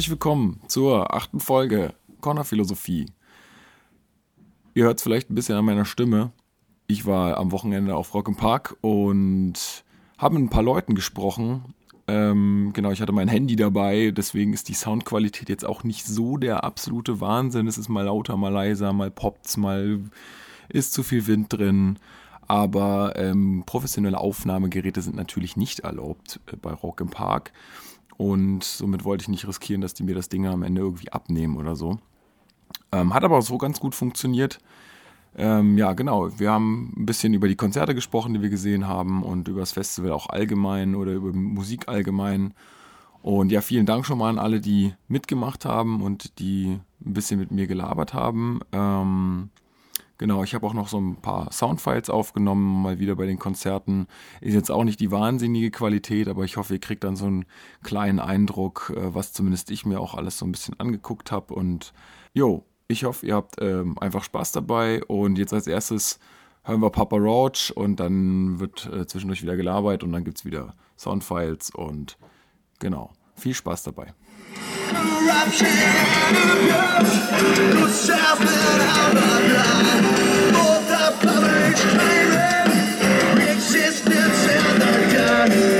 Herzlich willkommen zur achten Folge Corner Philosophie. Ihr hört es vielleicht ein bisschen an meiner Stimme. Ich war am Wochenende auf Rock im Park und habe mit ein paar Leuten gesprochen. Ähm, genau, ich hatte mein Handy dabei, deswegen ist die Soundqualität jetzt auch nicht so der absolute Wahnsinn. Es ist mal lauter, mal leiser, mal poppt's, mal ist zu viel Wind drin. Aber ähm, professionelle Aufnahmegeräte sind natürlich nicht erlaubt äh, bei Rock im Park. Und somit wollte ich nicht riskieren, dass die mir das Ding am Ende irgendwie abnehmen oder so. Ähm, hat aber so ganz gut funktioniert. Ähm, ja, genau. Wir haben ein bisschen über die Konzerte gesprochen, die wir gesehen haben und über das Festival auch allgemein oder über Musik allgemein. Und ja, vielen Dank schon mal an alle, die mitgemacht haben und die ein bisschen mit mir gelabert haben. Ähm, Genau, ich habe auch noch so ein paar Soundfiles aufgenommen, mal wieder bei den Konzerten. Ist jetzt auch nicht die wahnsinnige Qualität, aber ich hoffe, ihr kriegt dann so einen kleinen Eindruck, äh, was zumindest ich mir auch alles so ein bisschen angeguckt habe. Und jo, ich hoffe, ihr habt ähm, einfach Spaß dabei. Und jetzt als erstes hören wir Papa Roach und dann wird äh, zwischendurch wieder gelabert und dann gibt es wieder Soundfiles und genau, viel Spaß dabei. Existence in the dark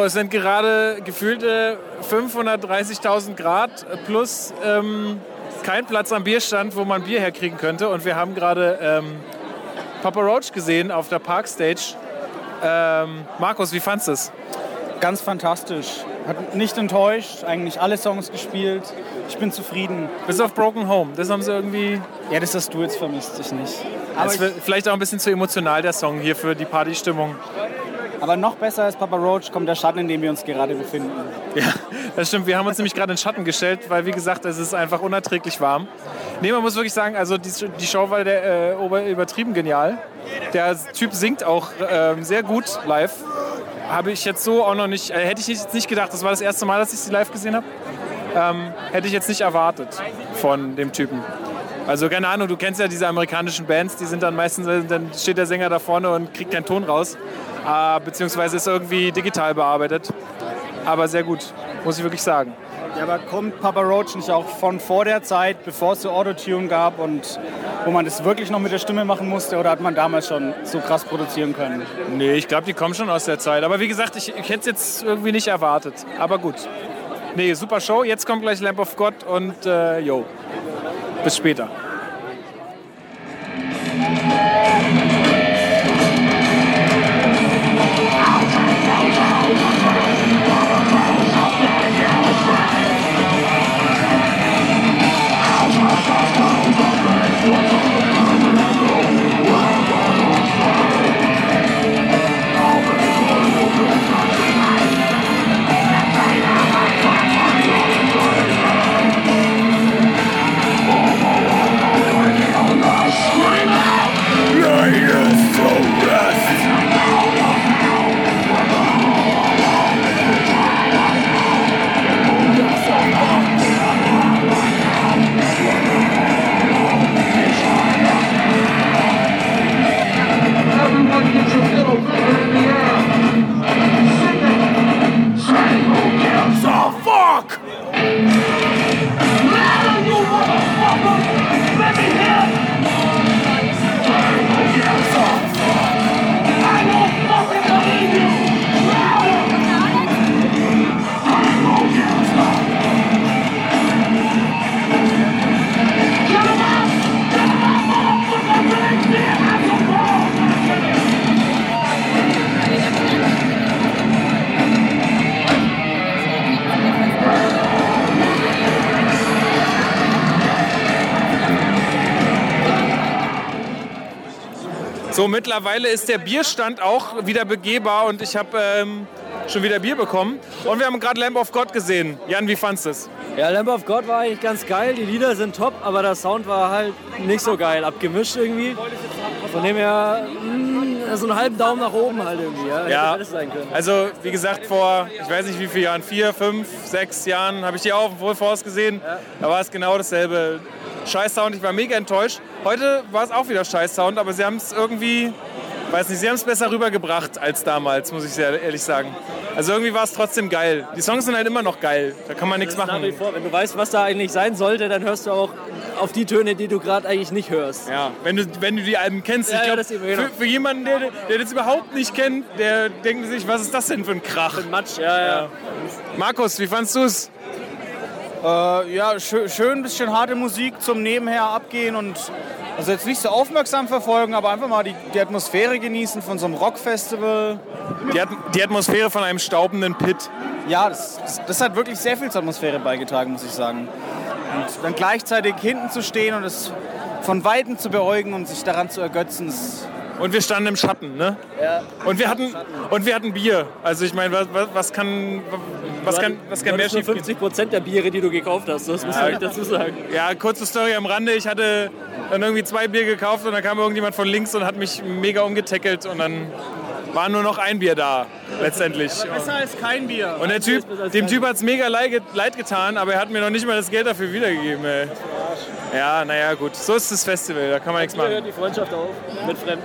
So, es sind gerade gefühlte 530.000 Grad plus ähm, kein Platz am Bierstand, wo man Bier herkriegen könnte. Und wir haben gerade ähm, Papa Roach gesehen auf der Parkstage. Ähm, Markus, wie fandest du es? Ganz fantastisch. Hat nicht enttäuscht, eigentlich alle Songs gespielt. Ich bin zufrieden. Bis auf Broken Home, das haben sie irgendwie. Ja, das hast du jetzt vermisst, ich nicht. Aber ich vielleicht auch ein bisschen zu emotional, der Song hier für die Partystimmung. Aber noch besser als Papa Roach kommt der Schatten, in dem wir uns gerade befinden. Ja, das stimmt. Wir haben uns nämlich gerade in den Schatten gestellt, weil, wie gesagt, es ist einfach unerträglich warm. Nee, man muss wirklich sagen, also die, die Show war der, äh, übertrieben genial. Der Typ singt auch äh, sehr gut live. Habe ich jetzt so auch noch nicht, äh, hätte ich jetzt nicht gedacht. Das war das erste Mal, dass ich sie live gesehen habe. Ähm, hätte ich jetzt nicht erwartet von dem Typen. Also keine Ahnung, du kennst ja diese amerikanischen Bands, die sind dann meistens, dann steht der Sänger da vorne und kriegt keinen Ton raus äh, beziehungsweise ist irgendwie digital bearbeitet. Aber sehr gut, muss ich wirklich sagen. Ja, aber kommt Papa Roach nicht auch von vor der Zeit, bevor es so Autotune gab und wo man das wirklich noch mit der Stimme machen musste oder hat man damals schon so krass produzieren können? Nee, ich glaube, die kommen schon aus der Zeit. Aber wie gesagt, ich, ich hätte es jetzt irgendwie nicht erwartet. Aber gut. Nee, super Show. Jetzt kommt gleich Lamp of God und äh, yo. Bis später. Mittlerweile ist der Bierstand auch wieder begehbar und ich habe ähm, schon wieder Bier bekommen. Und wir haben gerade Lamb of God gesehen. Jan, wie fandest du es? Ja, Lamb of God war eigentlich ganz geil. Die Lieder sind top, aber der Sound war halt nicht so geil. Abgemischt irgendwie. Von dem her, mh, so einen halben Daumen nach oben halt irgendwie. Ja, Ja, also wie gesagt, vor, ich weiß nicht wie viele Jahren, vier, fünf, sechs Jahren habe ich die auch auf dem Force gesehen. Da war es genau dasselbe. Scheiß Sound, ich war mega enttäuscht. Heute war es auch wieder Scheiß Sound, aber sie haben es irgendwie, weiß nicht, sie haben es besser rübergebracht als damals, muss ich sehr ehrlich sagen. Also irgendwie war es trotzdem geil. Die Songs sind halt immer noch geil, da kann man nichts ist Nach wie machen. vor, wenn du weißt, was da eigentlich sein sollte, dann hörst du auch auf die Töne, die du gerade eigentlich nicht hörst. Ja, wenn du, wenn du die Alben kennst. Ja, ich ja, glaube, das eben, genau. für, für jemanden, der, der das überhaupt nicht kennt, der denkt sich, was ist das denn für ein Krach? Matsch, ja, ja. Markus, wie fandst du es? Äh, ja, schön, schön ein bisschen harte Musik zum Nebenher abgehen und also jetzt nicht so aufmerksam verfolgen, aber einfach mal die, die Atmosphäre genießen von so einem Rockfestival. Die, At die Atmosphäre von einem staubenden Pit. Ja, das, das, das hat wirklich sehr viel zur Atmosphäre beigetragen, muss ich sagen. Und dann gleichzeitig hinten zu stehen und es von Weitem zu beäugen und sich daran zu ergötzen, das Und wir standen im Schatten, ne? Ja. Und wir hatten, und wir hatten Bier. Also ich meine, was, was, was kann, was kann, was kann mehr schief gehen? 50 Prozent der Biere, die du gekauft hast. Das muss nicht dazu sagen. Ja, kurze Story am Rande. Ich hatte dann irgendwie zwei Bier gekauft und dann kam irgendjemand von links und hat mich mega umgetackelt und dann war nur noch ein Bier da, letztendlich. besser als kein Bier. Und der Typ, dem Typ hat es mega leid leid getan, aber er hat mir noch nicht mal das Geld dafür wiedergegeben, ey. Ja, naja, gut. So ist das Festival, da kann man nichts machen. hört die Freundschaft auf mit Fremden.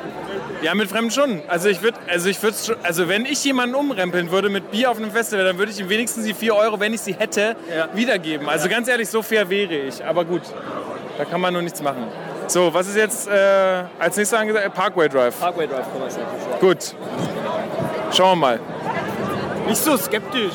Ja, mit Fremden schon. Also ich würde, also ich würde schon, also wenn ich jemanden umrempeln würde mit Bier auf einem Festival, dann würde ich ihm wenigstens die 4 Euro, wenn ich sie hätte, Ja. wiedergeben. Also ganz ehrlich, so fair wäre ich. Aber gut, da kann man nur nichts machen. So, was ist jetzt äh, als nächstes angesagt? Parkway Drive. Parkway Drive kann man sagen. Gut. Schauen wir mal. Nicht so skeptisch.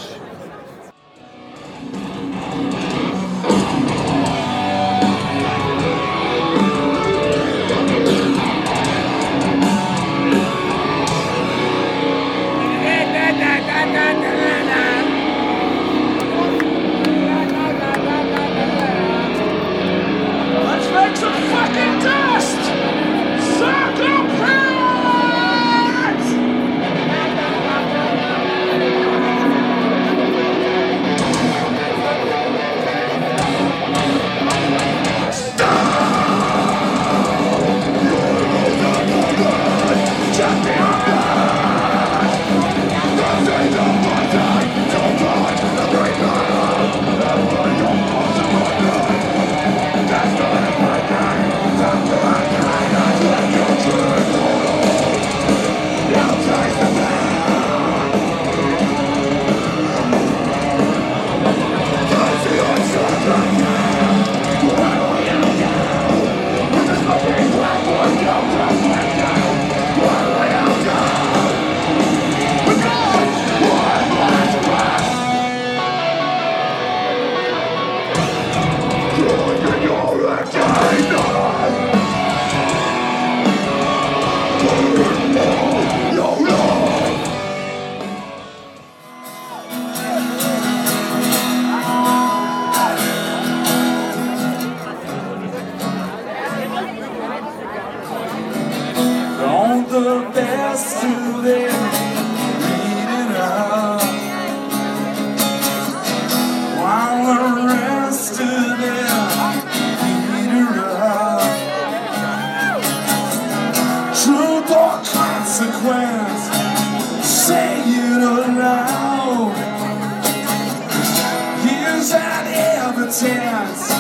Evidence,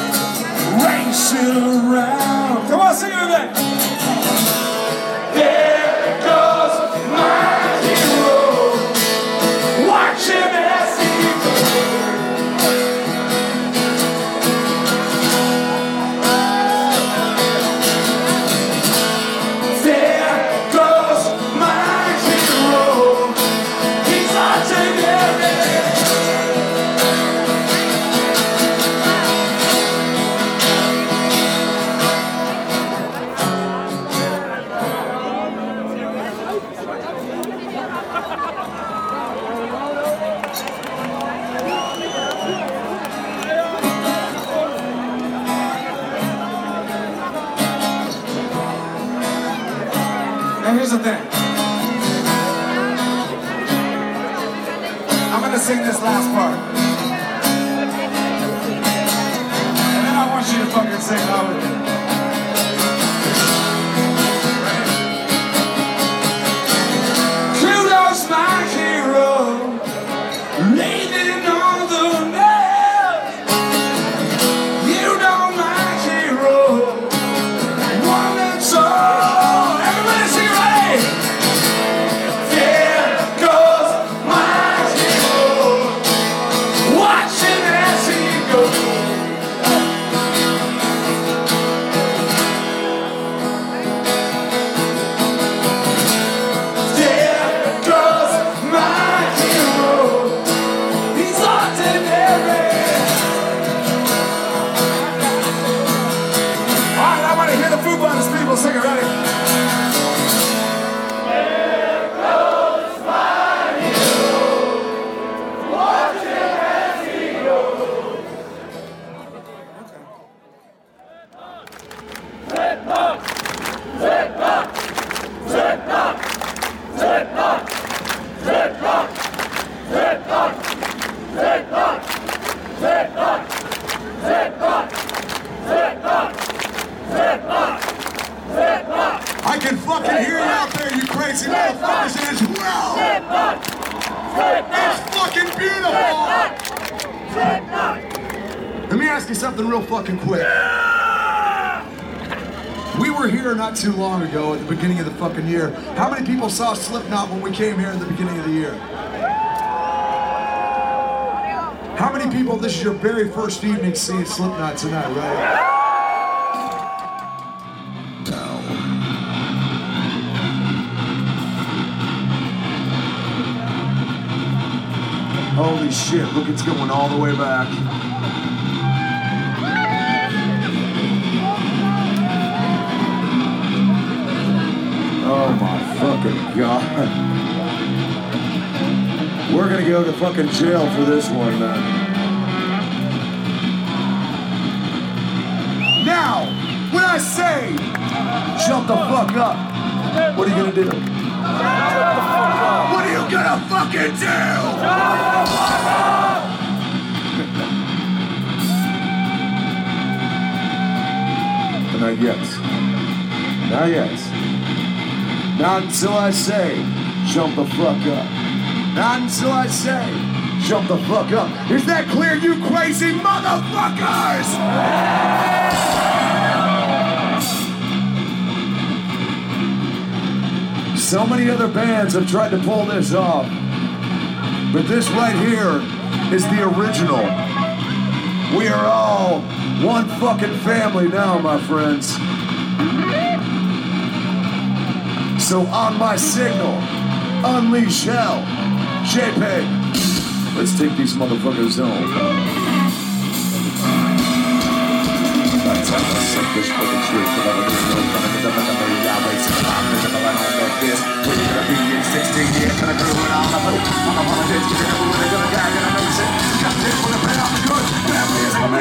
race around. Come on, sing it with me. Fucking quick. We were here not too long ago at the beginning of the fucking year. How many people saw Slipknot when we came here at the beginning of the year? How many people, this is your very first evening seeing Slipknot tonight, right? Holy shit, look, it's going all the way back. Oh my fucking god. We're gonna go to fucking jail for this one, man. Now, when I say jump the fuck up, what are you gonna do? What are you gonna fucking do? Not yet. Not yet. Not until I say, jump the fuck up. Not until I say, jump the fuck up. Is that clear, you crazy motherfuckers? So many other bands have tried to pull this off. But this right here is the original. We are all one fucking family now, my friends. So on my signal, unleash hell. JPEG, let's take these motherfuckers home.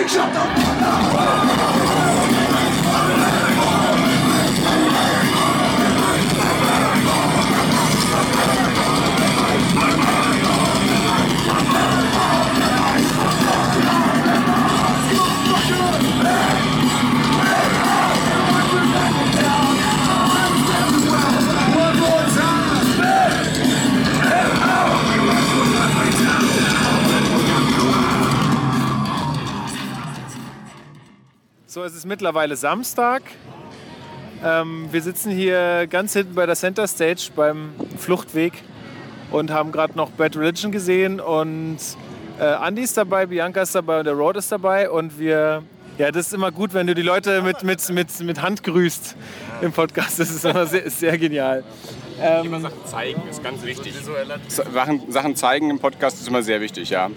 Shut the fuck up! So, es ist mittlerweile Samstag. Ähm, wir sitzen hier ganz hinten bei der Center Stage beim Fluchtweg und haben gerade noch Bad Religion gesehen und äh, Andy ist dabei, Bianca ist dabei und der Road ist dabei und wir, ja, das ist immer gut, wenn du die Leute mit, mit, mit, mit Hand grüßt im Podcast. Das ist immer sehr, sehr genial. Immer Sachen zeigen ist ganz wichtig. Sachen, Sachen zeigen im Podcast ist immer sehr wichtig, ja.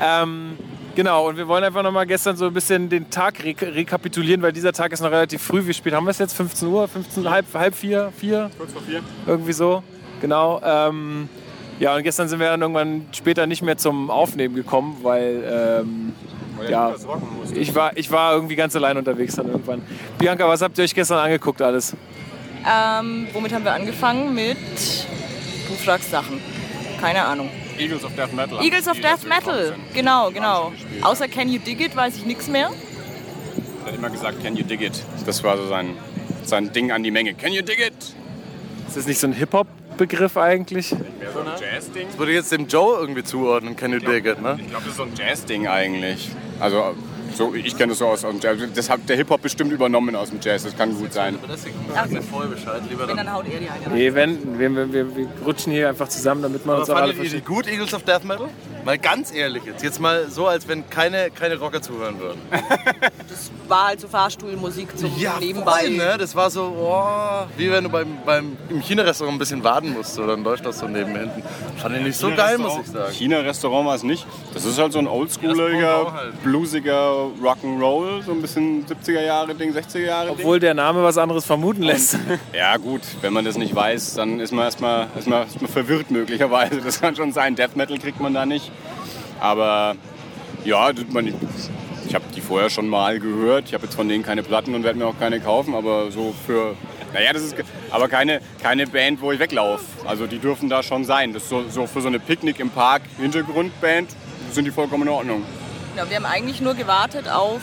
Ähm, genau, und wir wollen einfach nochmal gestern so ein bisschen den Tag re rekapitulieren, weil dieser Tag ist noch relativ früh. Wie spät haben wir es jetzt? 15 Uhr? 15, halb, halb vier? Vier? Kurz vor vier. Irgendwie so. Genau. Ähm, ja, und gestern sind wir dann irgendwann später nicht mehr zum Aufnehmen gekommen, weil ähm, ja, ich war, ich war irgendwie ganz allein unterwegs dann irgendwann. Bianca, was habt ihr euch gestern angeguckt alles? Ähm, womit haben wir angefangen? Mit. Du fragst Sachen. Keine Ahnung. Eagles of Death Metal. Eagles of Death Metal. Genau, genau. gespielt. Außer Can You Dig It weiß ich nichts mehr. Er hat immer gesagt, can you dig it? Das war so sein, sein Ding an die Menge. Can you dig it? Ist das nicht so ein Hip-Hop-Begriff eigentlich? Mehr so ein Jazz-Ding. Würde ich jetzt dem Joe irgendwie zuordnen, Can You Dig It, ne? Ich glaube, das ist so ein Jazz-Ding eigentlich. Also, so, ich kenne das so aus, aus dem Jazz. Das hat der Hip-Hop bestimmt übernommen aus dem Jazz. Das kann gut sein. So. mir voll Bescheid, lieber Wenn, dann haut er die eine. Nee, wenn, wir, wir, wir, wir rutschen hier einfach zusammen, damit man Aber uns auch alle fandet ihr die versteht. gut, Eagles of Death Metal? Mal ganz ehrlich jetzt. Jetzt mal so, als wenn keine, keine Rocker zuhören würden. War halt so Fahrstuhlmusik zum Nebenbei. voll, ne? Das war so, oh, wie wenn du beim, beim, im China-Restaurant ein bisschen warten musst oder in Deutschland so neben hinten. Fand ich nicht so geil, muss ich sagen. China-Restaurant war es nicht. Das ist halt so ein das oldschooliger, Pendant halt. bluesiger Rock'n'Roll, so ein bisschen 70er-Jahre-Ding, 60er-Jahre-Ding. Obwohl der Name was anderes vermuten lässt. Ja gut, wenn man das nicht weiß, dann ist man erstmal erstmal erstmal verwirrt möglicherweise. Das kann schon sein. Death Metal kriegt man da nicht. Aber ja, man, ich habe die vorher schon mal gehört. Ich habe jetzt von denen keine Platten und werde mir auch keine kaufen. Aber so für, naja, das ist aber keine, keine Band, wo ich weglaufe. Also die dürfen da schon sein. Das ist so, so für so eine Picknick im Park Hintergrundband sind die vollkommen in Ordnung. Ja, wir haben eigentlich nur gewartet auf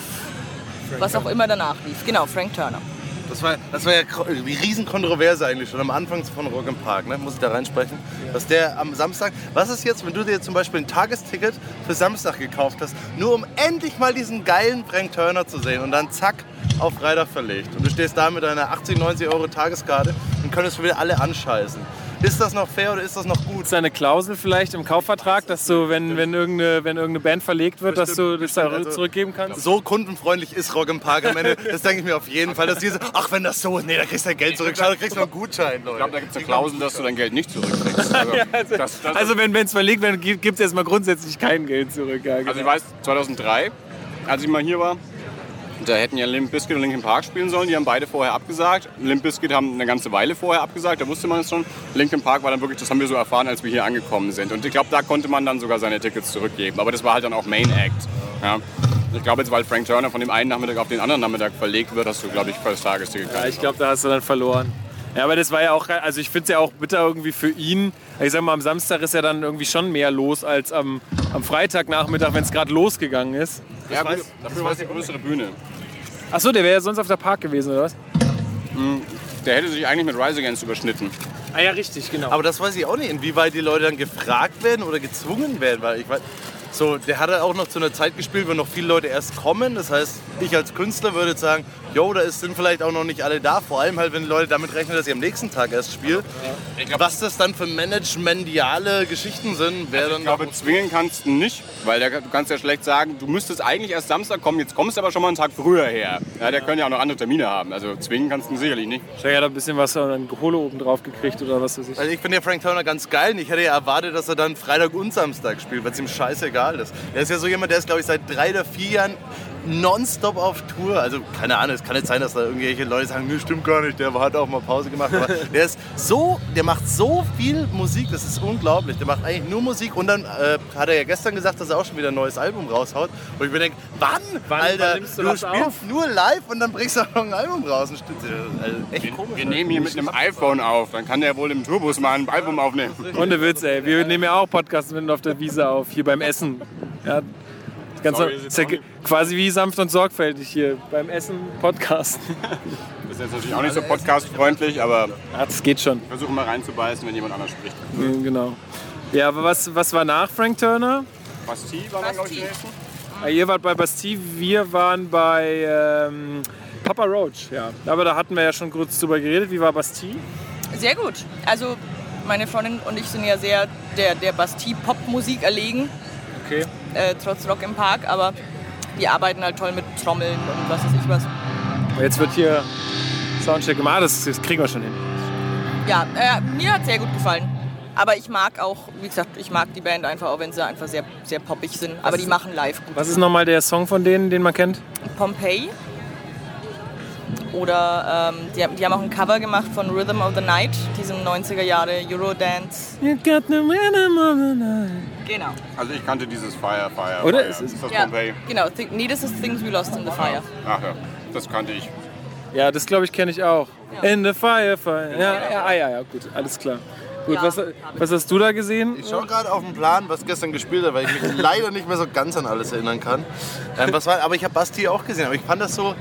was auch immer danach lief. Genau, Frank Turner. Das war, das war ja die Riesenkontroverse eigentlich schon am Anfang von Rock im Park, ne? muss ich da reinsprechen. Dass der am Samstag, was ist jetzt, wenn du dir zum Beispiel ein Tagesticket für Samstag gekauft hast, nur um endlich mal diesen geilen Frank Turner zu sehen und dann zack, auf Freitag verlegt. Und du stehst da mit deiner 80, 90 Euro Tageskarte und könntest wieder alle anscheißen. Ist das noch fair oder ist das noch gut? Ist da eine Klausel vielleicht im Kaufvertrag, dass du, wenn, wenn, irgendeine, wenn irgendeine Band verlegt wird, dass du das da Also, zurückgeben kannst? So kundenfreundlich ist Rock im Park am Ende. Das denke ich mir auf jeden Fall. Dass diese, ach, wenn das so ist, nee, da kriegst du dein Geld zurück. Schau, da kriegst du noch einen Gutschein, Leute. Ich glaube, da gibt es eine Klausel, dass du dein Geld nicht zurückkriegst. Also, das, das Also wenn es verlegt wird, gibt es erstmal grundsätzlich kein Geld zurück. Ja, genau. Also ich weiß, 2003, als ich mal hier war, da hätten ja Limp Bizkit und Linkin Park spielen sollen. Die haben beide vorher abgesagt. Limp Bizkit haben eine ganze Weile vorher abgesagt, da wusste man es schon. Linkin Park war dann wirklich, das haben wir so erfahren, als wir hier angekommen sind. Und ich glaube, da konnte man dann sogar seine Tickets zurückgeben. Aber das war halt dann auch Main Act. Ja. Ich glaube jetzt, weil Frank Turner von dem einen Nachmittag auf den anderen Nachmittag verlegt wird, hast du, glaube ich, das Tagesticket Ja, ich glaube, da hast du dann verloren. Ja, aber das war ja auch, also ich finde es ja auch bitter irgendwie für ihn. Ich sag mal, am Samstag ist ja dann irgendwie schon mehr los als am, am Freitagnachmittag, wenn es gerade losgegangen ist. Ja, gut, dafür war es eine größere Bühne. Achso, der wäre ja sonst auf der Park gewesen, oder was? Der hätte sich eigentlich mit Rise Against überschnitten. Ah ja, richtig, genau. Aber das weiß ich auch nicht, inwieweit die Leute dann gefragt werden oder gezwungen werden. Weil ich weiß, so, der hat auch noch zu einer Zeit gespielt, wo noch viele Leute erst kommen. Das heißt, ich als Künstler würde sagen, jo, da sind vielleicht auch noch nicht alle da. Vor allem halt, wenn die Leute damit rechnen, dass ich am nächsten Tag erst spiele. Was das dann für managementiale Geschichten sind, wäre Ich dann glaube, zwingen kannst du nicht, weil der, du kannst ja schlecht sagen, du müsstest eigentlich erst Samstag kommen, jetzt kommst du aber schon mal einen Tag früher her. Ja, der können ja auch noch andere Termine haben, also zwingen kannst du sicherlich nicht. Ich hat ein bisschen was an Kohle oben drauf gekriegt oder was weiß ich. Also ich finde ja Frank Turner ganz geil. und Ich hätte ja erwartet, dass er dann Freitag und Samstag spielt, weil es ihm scheißegal ist. Er ist ja so jemand, der ist, glaube ich, seit drei oder vier Jahren nonstop auf Tour. Also keine Ahnung, es kann nicht sein, dass da irgendwelche Leute sagen, nee, stimmt gar nicht, der hat auch mal Pause gemacht. Aber der ist so, der macht so viel Musik, das ist unglaublich. Der macht eigentlich nur Musik und dann äh, hat er ja gestern gesagt, dass er auch schon wieder ein neues Album raushaut. Und ich mir denke, wann, Wann- Alter? wann nimmst du du das spielst auf? nur live und dann bringst du auch noch ein Album raus. Und also echt komisch. Wir nehmen hier mit einem iPhone auf, dann kann der wohl im Tourbus mal ein Album aufnehmen. Ohne Witz, ey. Wir nehmen ja auch Podcasts mitten auf der Wiese auf, hier beim Essen. Ja, ganz Sorry, ist ja quasi wie sanft und sorgfältig hier beim Essen Podcast. Das ist jetzt natürlich auch nicht so podcastfreundlich, aber Ja, das geht schon. versuchen mal reinzubeißen, wenn jemand anders spricht. Ja, Genau. Ja, aber was, was war nach Frank Turner? Bastille war dann, glaube ich. Ah, Ihr wart bei Bastille, wir waren bei ähm, Papa Roach, ja. Aber da hatten wir ja schon kurz drüber geredet. Wie war Bastille? Sehr gut. Also meine Freundin und ich sind ja sehr der, der Bastille-Pop-Musik erlegen, Okay. Äh, trotz Rock im Park, aber die arbeiten halt toll mit Trommeln und was weiß ich was. Jetzt wird hier Soundcheck gemacht. Ah, Das, das kriegen wir schon hin. Ja, äh, mir hat sehr gut gefallen. Aber ich mag auch, wie gesagt, ich mag die Band einfach, auch wenn sie einfach sehr, sehr poppig sind. Aber die machen live gut. Was ist nochmal der Song von denen, den man kennt? Pompeii. Oder ähm, die, haben- die haben auch ein Cover gemacht von Rhythm of the Night, diesem 90er Jahre Eurodance. You got the rhythm of the night. Genau. Also ich kannte dieses Fire, Fire, Oder? Fire. Ist es- ist das Ja, Pompeii? genau. Thi- Nee, das ist Things We Lost in the Fire. Ach ja, das kannte ich. Ja, das glaube ich kenne ich auch. In the fire, fire. Ja, ja, ah, ja, ja, gut, alles klar. Gut, Ja. was, was hast du da gesehen? Ich schaue gerade auf den Plan, was gestern gespielt hat, weil ich mich leider nicht mehr so ganz an alles erinnern kann. Ähm, was war, aber ich habe Basti auch gesehen. Aber ich fand das so,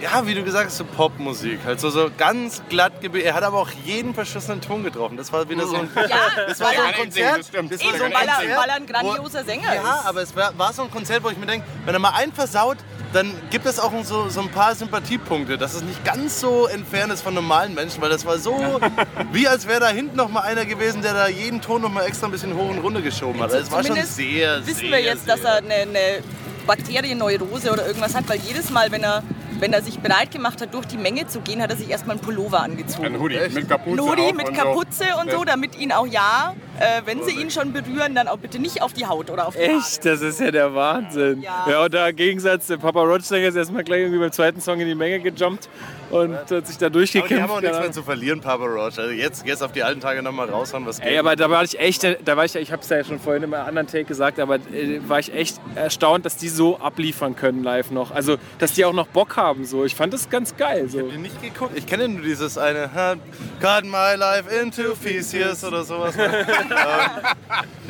ja, wie du gesagt hast, so Popmusik. Halt so, so ganz glatt gebildet. Er hat aber auch jeden verschissenen Ton getroffen. Das war wieder so ein, Ja, das war so ein Kann ich singen, Konzert. das stimmt. Das war so ein weil er, Konzert, weil er ein grandioser Sänger Ja, ist. aber es war, war so ein Konzert, wo ich mir denke, wenn er mal einen versaut, dann gibt es auch so, so ein paar Sympathiepunkte, dass es nicht ganz so entfernt ist von normalen Menschen, weil das war so, wie als wäre da hinten noch mal einer gewesen, der da jeden Ton noch mal extra ein bisschen hoch und runter geschoben hat. Also es war schon sehr, wissen sehr, wir jetzt, sehr, dass er eine, eine Bakterienneurose oder irgendwas hat, weil jedes Mal, wenn er, wenn er sich bereit gemacht hat, durch die Menge zu gehen, hat er sich erstmal einen Pullover angezogen. Ein Hoodie mit Kapuze Ein Hoodie mit und Kapuze so. und so, damit ihn auch ja, äh, wenn sie ihn schon berühren, dann auch bitte nicht auf die Haut oder auf die Haare. Echt, das ist ja der Wahnsinn. Ja. Ja, und da im Gegensatz, der Papa Roach-Sänger ist erstmal gleich irgendwie beim zweiten Song in die Menge gejumpt und hat sich da Aber die durchgekämpft. haben auch nichts mehr zu verlieren, Papa Roach. Also jetzt, jetzt auf die alten Tage noch mal raushauen, was geht. Ey, aber da war ich echt, da war ich, ich habe es ja schon vorhin im anderen Take gesagt, aber äh, war ich echt erstaunt, dass die so abliefern können live noch. Also, dass die auch noch Bock haben so. Ich fand das ganz geil so. Ich hab nicht geguckt. Ich kenne nur dieses eine Cut my life into pieces oder sowas.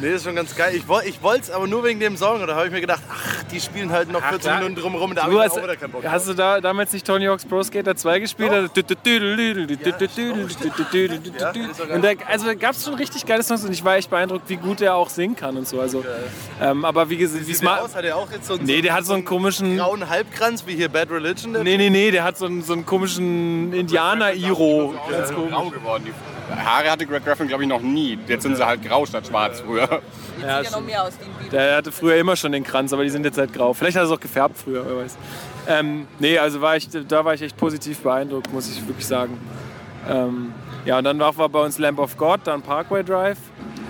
nee, ist schon ganz geil. Ich, woll- ich wollte es aber nur wegen dem Song. Und da habe ich mir gedacht, ach, die spielen halt noch 14 da- Minuten drumherum. Da habe Du ich hast, auch wieder keinen Bock hast du da damals nicht Tony Hawk's Pro Skater 2 gespielt? Und da, also gab es schon richtig geile Songs und ich war echt beeindruckt, wie gut er auch singen kann und so. Also, ähm, aber wie gesagt, wie der aus? Hat er auch jetzt so, Nee, der hat so einen komischen. grauen Halbkranz wie hier Bad Religion? Nee, nee, nee, der hat so einen, so einen komischen Indianer-Iro. Ganz komisch. grau geworden. Die Haare hatte Greg Graffin, glaube ich, noch nie. Jetzt sind sie halt grau statt schwarz früher. Ja, Sieht ja noch mehr aus wie ein Beat. Der hatte früher immer schon den Kranz, aber die sind jetzt halt grau. Vielleicht hat er es auch gefärbt früher, wer weiß. Ähm, nee, also war ich, da war ich echt positiv beeindruckt, muss ich wirklich sagen. Ähm, ja, und dann war, war bei uns Lamp of God, dann Parkway Drive.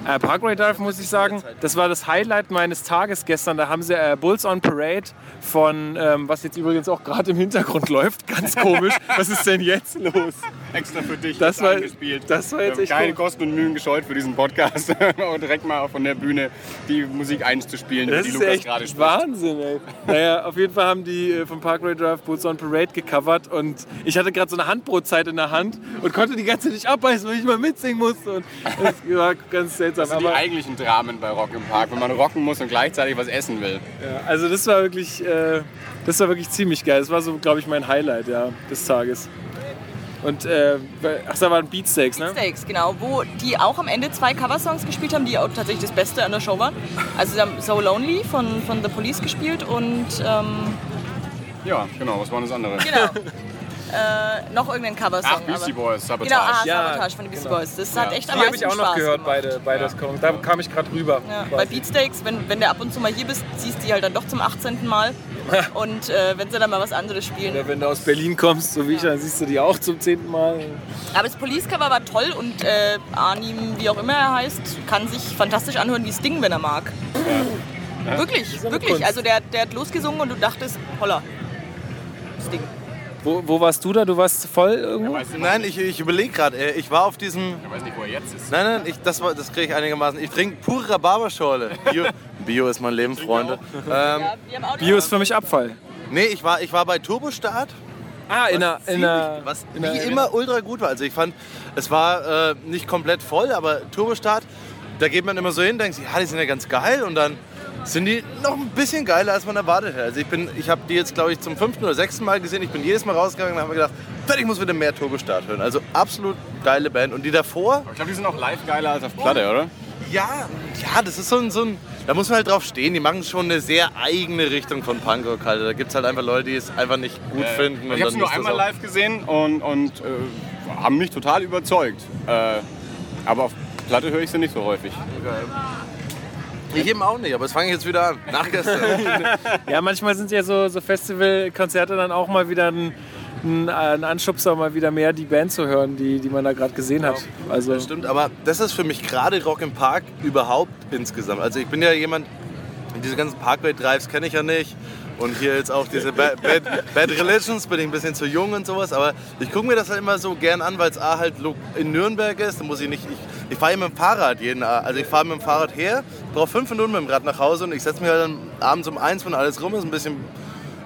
Äh, Parkway Drive, muss ich sagen, das war das Highlight meines Tages gestern. Da haben sie äh, Bulls on Parade von, ähm, was jetzt übrigens auch gerade im Hintergrund läuft. Ganz komisch. was ist denn jetzt los? Extra für dich Das war- eingespielt. das war jetzt echt Keine cool. Kosten und Mühen gescheut für diesen Podcast. und direkt mal von der Bühne die Musik einzuspielen, Das die ist Lukas echt gerade spricht. Wahnsinn, ey. Naja, auf jeden Fall haben die äh, vom Parkway Drive Bulls on Parade gecovert und ich hatte gerade so eine Handbrotzeit in der Hand und konnte die ganze Zeit nicht abbeißen, weil ich mal mitsingen musste. Und das war ganz seltsam. Das sind die eigentlichen Dramen bei Rock im Park, wenn man rocken muss und gleichzeitig was essen will. ja, also das war wirklich, äh, das war wirklich ziemlich geil. Das war so, glaube ich, mein Highlight ja, des Tages. Und, äh, ach, da waren Beatsteaks, ne? Steaks, genau, wo die auch am Ende zwei Coversongs gespielt haben, die auch tatsächlich das Beste an der Show waren. Also sie haben So Lonely von, von The Police gespielt und ähm, Ja, genau, was war das andere? genau. äh, noch irgendeinen Coversong. Ach, Beastie Boys, Sabotage. Genau, ah, Ja, Sabotage von den Beastie Boys. Das hat echt am Die habe ich auch noch Spaß gehört, gemacht. beide, beide Songs. Da kam ich gerade rüber. Ja, bei Beatsteaks, wenn, wenn du ab und zu mal hier bist, siehst du die halt dann doch zum 18. Mal. Und äh, wenn sie dann mal was anderes spielen. Oder wenn du aus Berlin kommst, so wie ich, dann siehst du die auch zum zehnten Mal. Aber das Police-Cover war toll und äh, Arnim, wie auch immer er heißt, kann sich fantastisch anhören wie Sting, wenn er mag. Wirklich, wirklich. Kunst. Also der, der hat losgesungen und du dachtest, holla, Sting. Wo, wo warst du da? Du warst voll irgendwo? Nein, ich, ich überlege gerade. äh, Ich war auf diesem. Ich weiß nicht, wo er jetzt ist. Nein, nein, ich, das, war- das kriege ich einigermaßen. Ich trinke pure Rhabarberschorle. Bio, Bio ist mein Leben, Freunde. Ähm, Ja, Bio ist für mich Abfall. nee, ich war, ich war bei Turbostart. Ah, in einer. In einer was in wie einer- immer ultra gut war. Also ich fand, es war äh, nicht komplett voll, aber Turbostart, da geht man immer so hin, denkt sich, ja, die sind ja ganz geil und dann sind die noch ein bisschen geiler, als man erwartet hätte. Also ich bin, ich habe die jetzt, glaube ich, zum fünften oder sechsten Mal gesehen. Ich bin jedes Mal rausgegangen und habe mir gedacht, "Verdammt, ich muss wieder mehr Turbostart hören. Also absolut geile Band. Und die davor, Ich glaube, die sind auch live geiler als auf Platte, oder? ja, ja, das ist so ein, so ein, da muss man halt drauf stehen. Die machen schon eine sehr eigene Richtung von Punkrock halt. Da gibt es halt einfach Leute, die es einfach nicht gut finden. Ich habe sie nur einmal live gesehen und, und äh, haben mich total überzeugt. Äh, aber auf Platte höre ich sie nicht so häufig. Ich eben auch nicht, aber das fange ich jetzt wieder an. Nach gestern. Ja, manchmal sind ja so, so Festivalkonzerte dann auch mal wieder ein, ein, ein Anschubser, mal wieder mehr die Band zu hören, die, die man da gerade gesehen hat. Also, Das stimmt, aber das ist für mich gerade Rock im Park überhaupt insgesamt. Also ich bin ja jemand, diese ganzen Parkway-Drives kenne ich ja nicht. Und hier jetzt auch diese Bad, Bad, Bad Religions, bin ich ein bisschen zu jung und sowas. Aber ich gucke mir das halt immer so gern an, weil es A halt in Nürnberg ist. Da muss ich nicht. Ich, ich fahre mit dem Fahrrad jeden A- Also ich fahre mit dem Fahrrad her, brauche fünf Minuten mit dem Rad nach Hause und ich setze mich halt dann abends um eins, wenn alles rum ist, ein bisschen,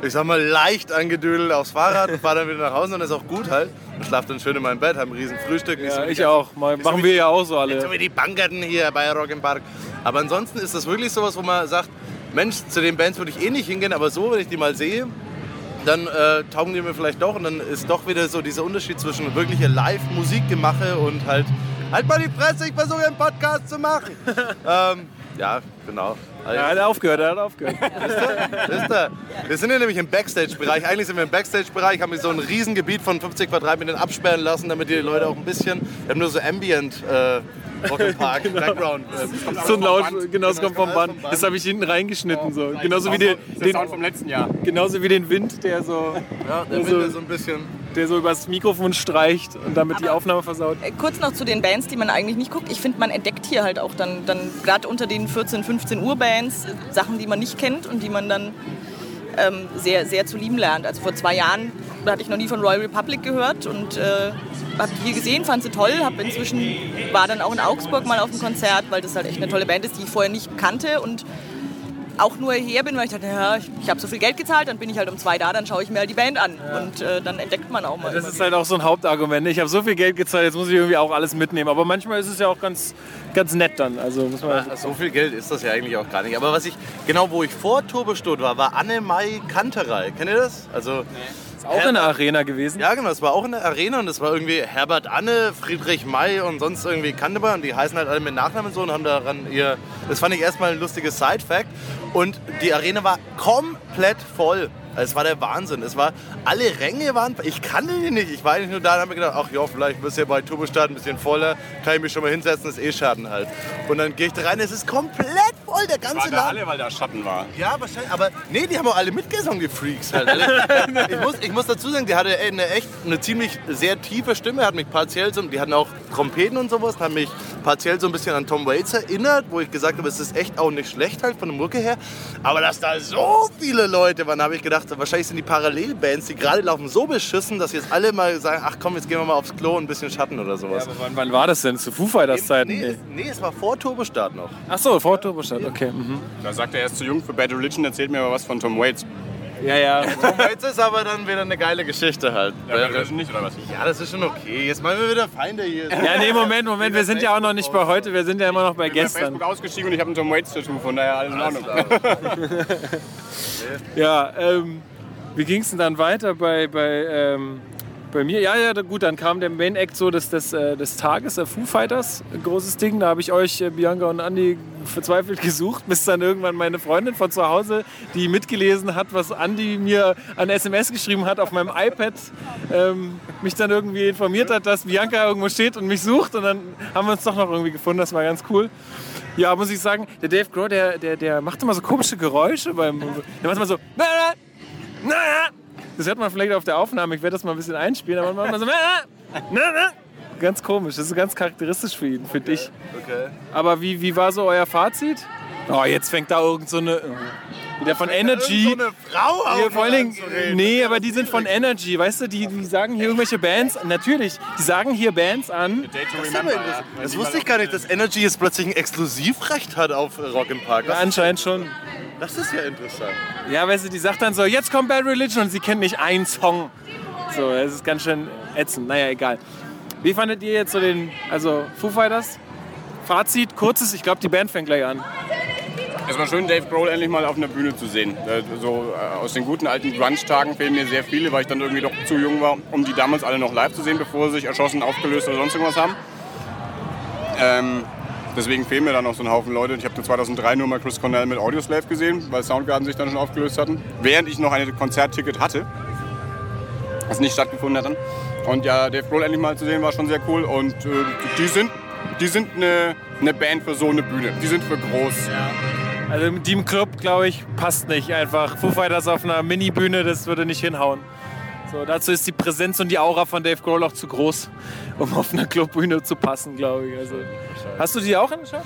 ich sag mal, leicht angedüdelt aufs Fahrrad und fahre dann wieder nach Hause und das ist auch gut halt. Und schlafe dann schön in meinem Bett, habe ein riesen Frühstück. so ja, ich die auch. Mal, so machen wie- wir ja auch so nicht so alle. wie die Bankerten hier bei Rock im Park. Aber ansonsten ist das wirklich sowas, wo man sagt, Mensch, zu den Bands würde ich eh nicht hingehen, aber so, wenn ich die mal sehe, dann äh, taugen die mir vielleicht doch und dann ist doch wieder so dieser Unterschied zwischen wirkliche Live-Musikgemache und halt, halt mal die Fresse, ich versuche einen Podcast zu machen. ähm, ja, genau. Also, Ja, er hat aufgehört, er hat aufgehört. Wisst ihr? Wir sind hier nämlich im Backstage-Bereich. Eigentlich sind wir im Backstage-Bereich, haben wir so ein Riesengebiet von 50 Quadratmetern absperren lassen, damit die Leute auch ein bisschen. Wir haben nur so Ambient äh, Rock im Park, Background. Äh, So ein Laut, genau, es kommt vom Band. Das habe ich hinten reingeschnitten. So. Genauso, wie den, Das ist der Sound den, vom letzten Jahr. genauso wie den Wind, der so, ja, der Also- Wind ist so ein bisschen. der so übers Mikrofon streicht und damit die Aufnahme versaut. Äh, Kurz noch zu den Bands, die man eigentlich nicht guckt. Ich finde, man entdeckt hier halt auch dann, dann gerade unter den 14, 15 Uhr Bands Sachen, die man nicht kennt und die man dann ähm, sehr, sehr zu lieben lernt. Also vor zwei Jahren hatte ich noch nie von Royal Republic gehört und äh, habe die hier gesehen, fand sie toll. Hab inzwischen war dann auch in Augsburg mal auf dem Konzert, weil das halt echt eine tolle Band ist, die ich vorher nicht kannte und auch nur her bin, weil ich dachte, ja, ich, ich habe so viel Geld gezahlt, dann bin ich halt um zwei da, dann schaue ich mir halt die Band an. Und äh, dann entdeckt man auch mal. Das ist halt auch so ein Hauptargument. ne? Ich habe so viel Geld gezahlt, jetzt muss ich irgendwie auch alles mitnehmen. Aber manchmal ist es ja auch ganz, ganz nett dann. Also muss man So viel Geld ist das ja eigentlich auch gar nicht. Aber was ich, genau wo ich vor Turbostot war, war Anne-Mai Kanterei. Kennt ihr das? Also, ist auch in der Arena gewesen. Ja, genau, das war auch in der Arena und das war irgendwie Herbert Anne, Friedrich May und sonst irgendwie Kanterei und die heißen halt alle mit Nachnamen so und haben daran ihr. Das fand ich erstmal ein lustiges Side-Fact. Und die Arena war komplett voll. Also Es war der Wahnsinn. Es war, alle Ränge waren, ich kannte die nicht. Ich war eigentlich nur da und habe mir gedacht, ach ja, vielleicht ist ja bei Turbostart ein bisschen voller, kann ich mich schon mal hinsetzen, ist eh Schaden halt. Und dann gehe ich da rein, es ist komplett voll, der ganze Waren da Laden. alle, weil da Schatten war. Ja, wahrscheinlich, aber nee, die haben auch alle mitgesungen, die Freaks halt. alle. ich, muss, ich muss dazu sagen, die hatte eine echt, eine ziemlich sehr tiefe Stimme, hat mich partiell so, die hatten auch Trompeten und sowas, haben mich partiell so ein bisschen an Tom Waits erinnert, wo ich gesagt habe, es ist echt auch nicht schlecht halt von der Mucke her. Aber dass da so viele Leute waren, habe ich gedacht, wahrscheinlich sind die Parallelbands, die gerade laufen, so beschissen, dass jetzt alle mal sagen, ach komm, jetzt gehen wir mal aufs Klo und ein bisschen Schatten oder sowas. Aber wann, wann war das denn? Zu Foo Fighters Zeiten? Nee, es- nee, es war vor Turbostart noch. Ach so, vor Turbostart, okay. Mhm. Da sagt er, er ist zu jung für Bad Religion, erzählt mir aber was von Tom Waits. Ja, ja. Tom Waits ist aber dann wieder eine geile Geschichte halt. Ja, Religion nicht, oder was? Ja, das ist schon okay. Jetzt machen wir wieder Feinde hier. Ja, nee, Moment, Moment, wir sind ja auch noch nicht bei heute, wir sind ja immer noch bei Ich bin gestern. Facebook ausgestiegen und ich habe ein Tom Waits-Tattoo, von daher alles in Ordnung. Ja, ähm, wie ging es denn dann weiter bei, bei, ähm, bei mir? Ja, ja, gut, dann kam der Main Act so des, des, äh, des Tages, der Foo Fighters, ein großes Ding. Da habe ich euch, äh, Bianca und Andi, verzweifelt gesucht, bis dann irgendwann meine Freundin von zu Hause, die mitgelesen hat, was Andi mir an SMS geschrieben hat auf meinem iPad, ähm, mich dann irgendwie informiert hat, dass Bianca irgendwo steht und mich sucht. Und dann haben wir uns doch noch irgendwie gefunden, das war ganz cool. Ja, muss ich sagen, der Dave Grohl, der, der, der macht immer so komische Geräusche beim. Der macht immer so. Na, na, na, na. Das hört man vielleicht auf der Aufnahme. Ich werde das mal ein bisschen einspielen, aber man macht so. Na, na. Ganz komisch. Das ist ganz charakteristisch für ihn, finde ich. Okay. Aber wie, wie war so euer Fazit? Oh, jetzt fängt da irgend so eine. Wieder von Energy. So eine Frau Ja, auch vor allen Dingen, nee, aber die sind von Energy, weißt du, die, die sagen hier irgendwelche Bands, natürlich, die sagen hier Bands an. To Das, wusste ich gar nicht, dass Energy jetzt plötzlich ein Exklusivrecht hat auf Rock im Park. Ja, anscheinend schon. das ist ja interessant. Ja, weißt du, die sagt dann so, jetzt kommt Bad Religion und sie kennt nicht einen Song. So, das ist ganz schön ätzend. Naja, egal. Wie fandet ihr jetzt so den, also Foo Fighters? Fazit, kurzes, ich glaube, die Band fängt gleich an. Es war schön, Dave Grohl endlich mal auf einer Bühne zu sehen. Äh, So äh, aus den guten alten Grunge-Tagen fehlen mir sehr viele, weil ich dann irgendwie doch zu jung war, um die damals alle noch live zu sehen, bevor sie sich erschossen, aufgelöst oder sonst irgendwas haben. Ähm, deswegen fehlen mir dann noch so ein Haufen Leute. Ich habe 2003 nur mal Chris Cornell mit Audioslave gesehen, weil Soundgarden sich dann schon aufgelöst hatten. Während ich noch ein Konzertticket hatte, was nicht stattgefunden hat dann. Und ja, Dave Grohl endlich mal zu sehen war schon sehr cool. Und äh, die sind, die sind eine, eine Band für so eine Bühne. Die sind für groß. Also mit dem Club, glaube ich, passt nicht einfach. Foo Fighters auf einer Mini-Bühne, das würde nicht hinhauen. So, dazu ist die Präsenz und die Aura von Dave Grohl auch zu groß, um auf einer Clubbühne zu passen, glaube ich. Also, hast du die auch angeschaut?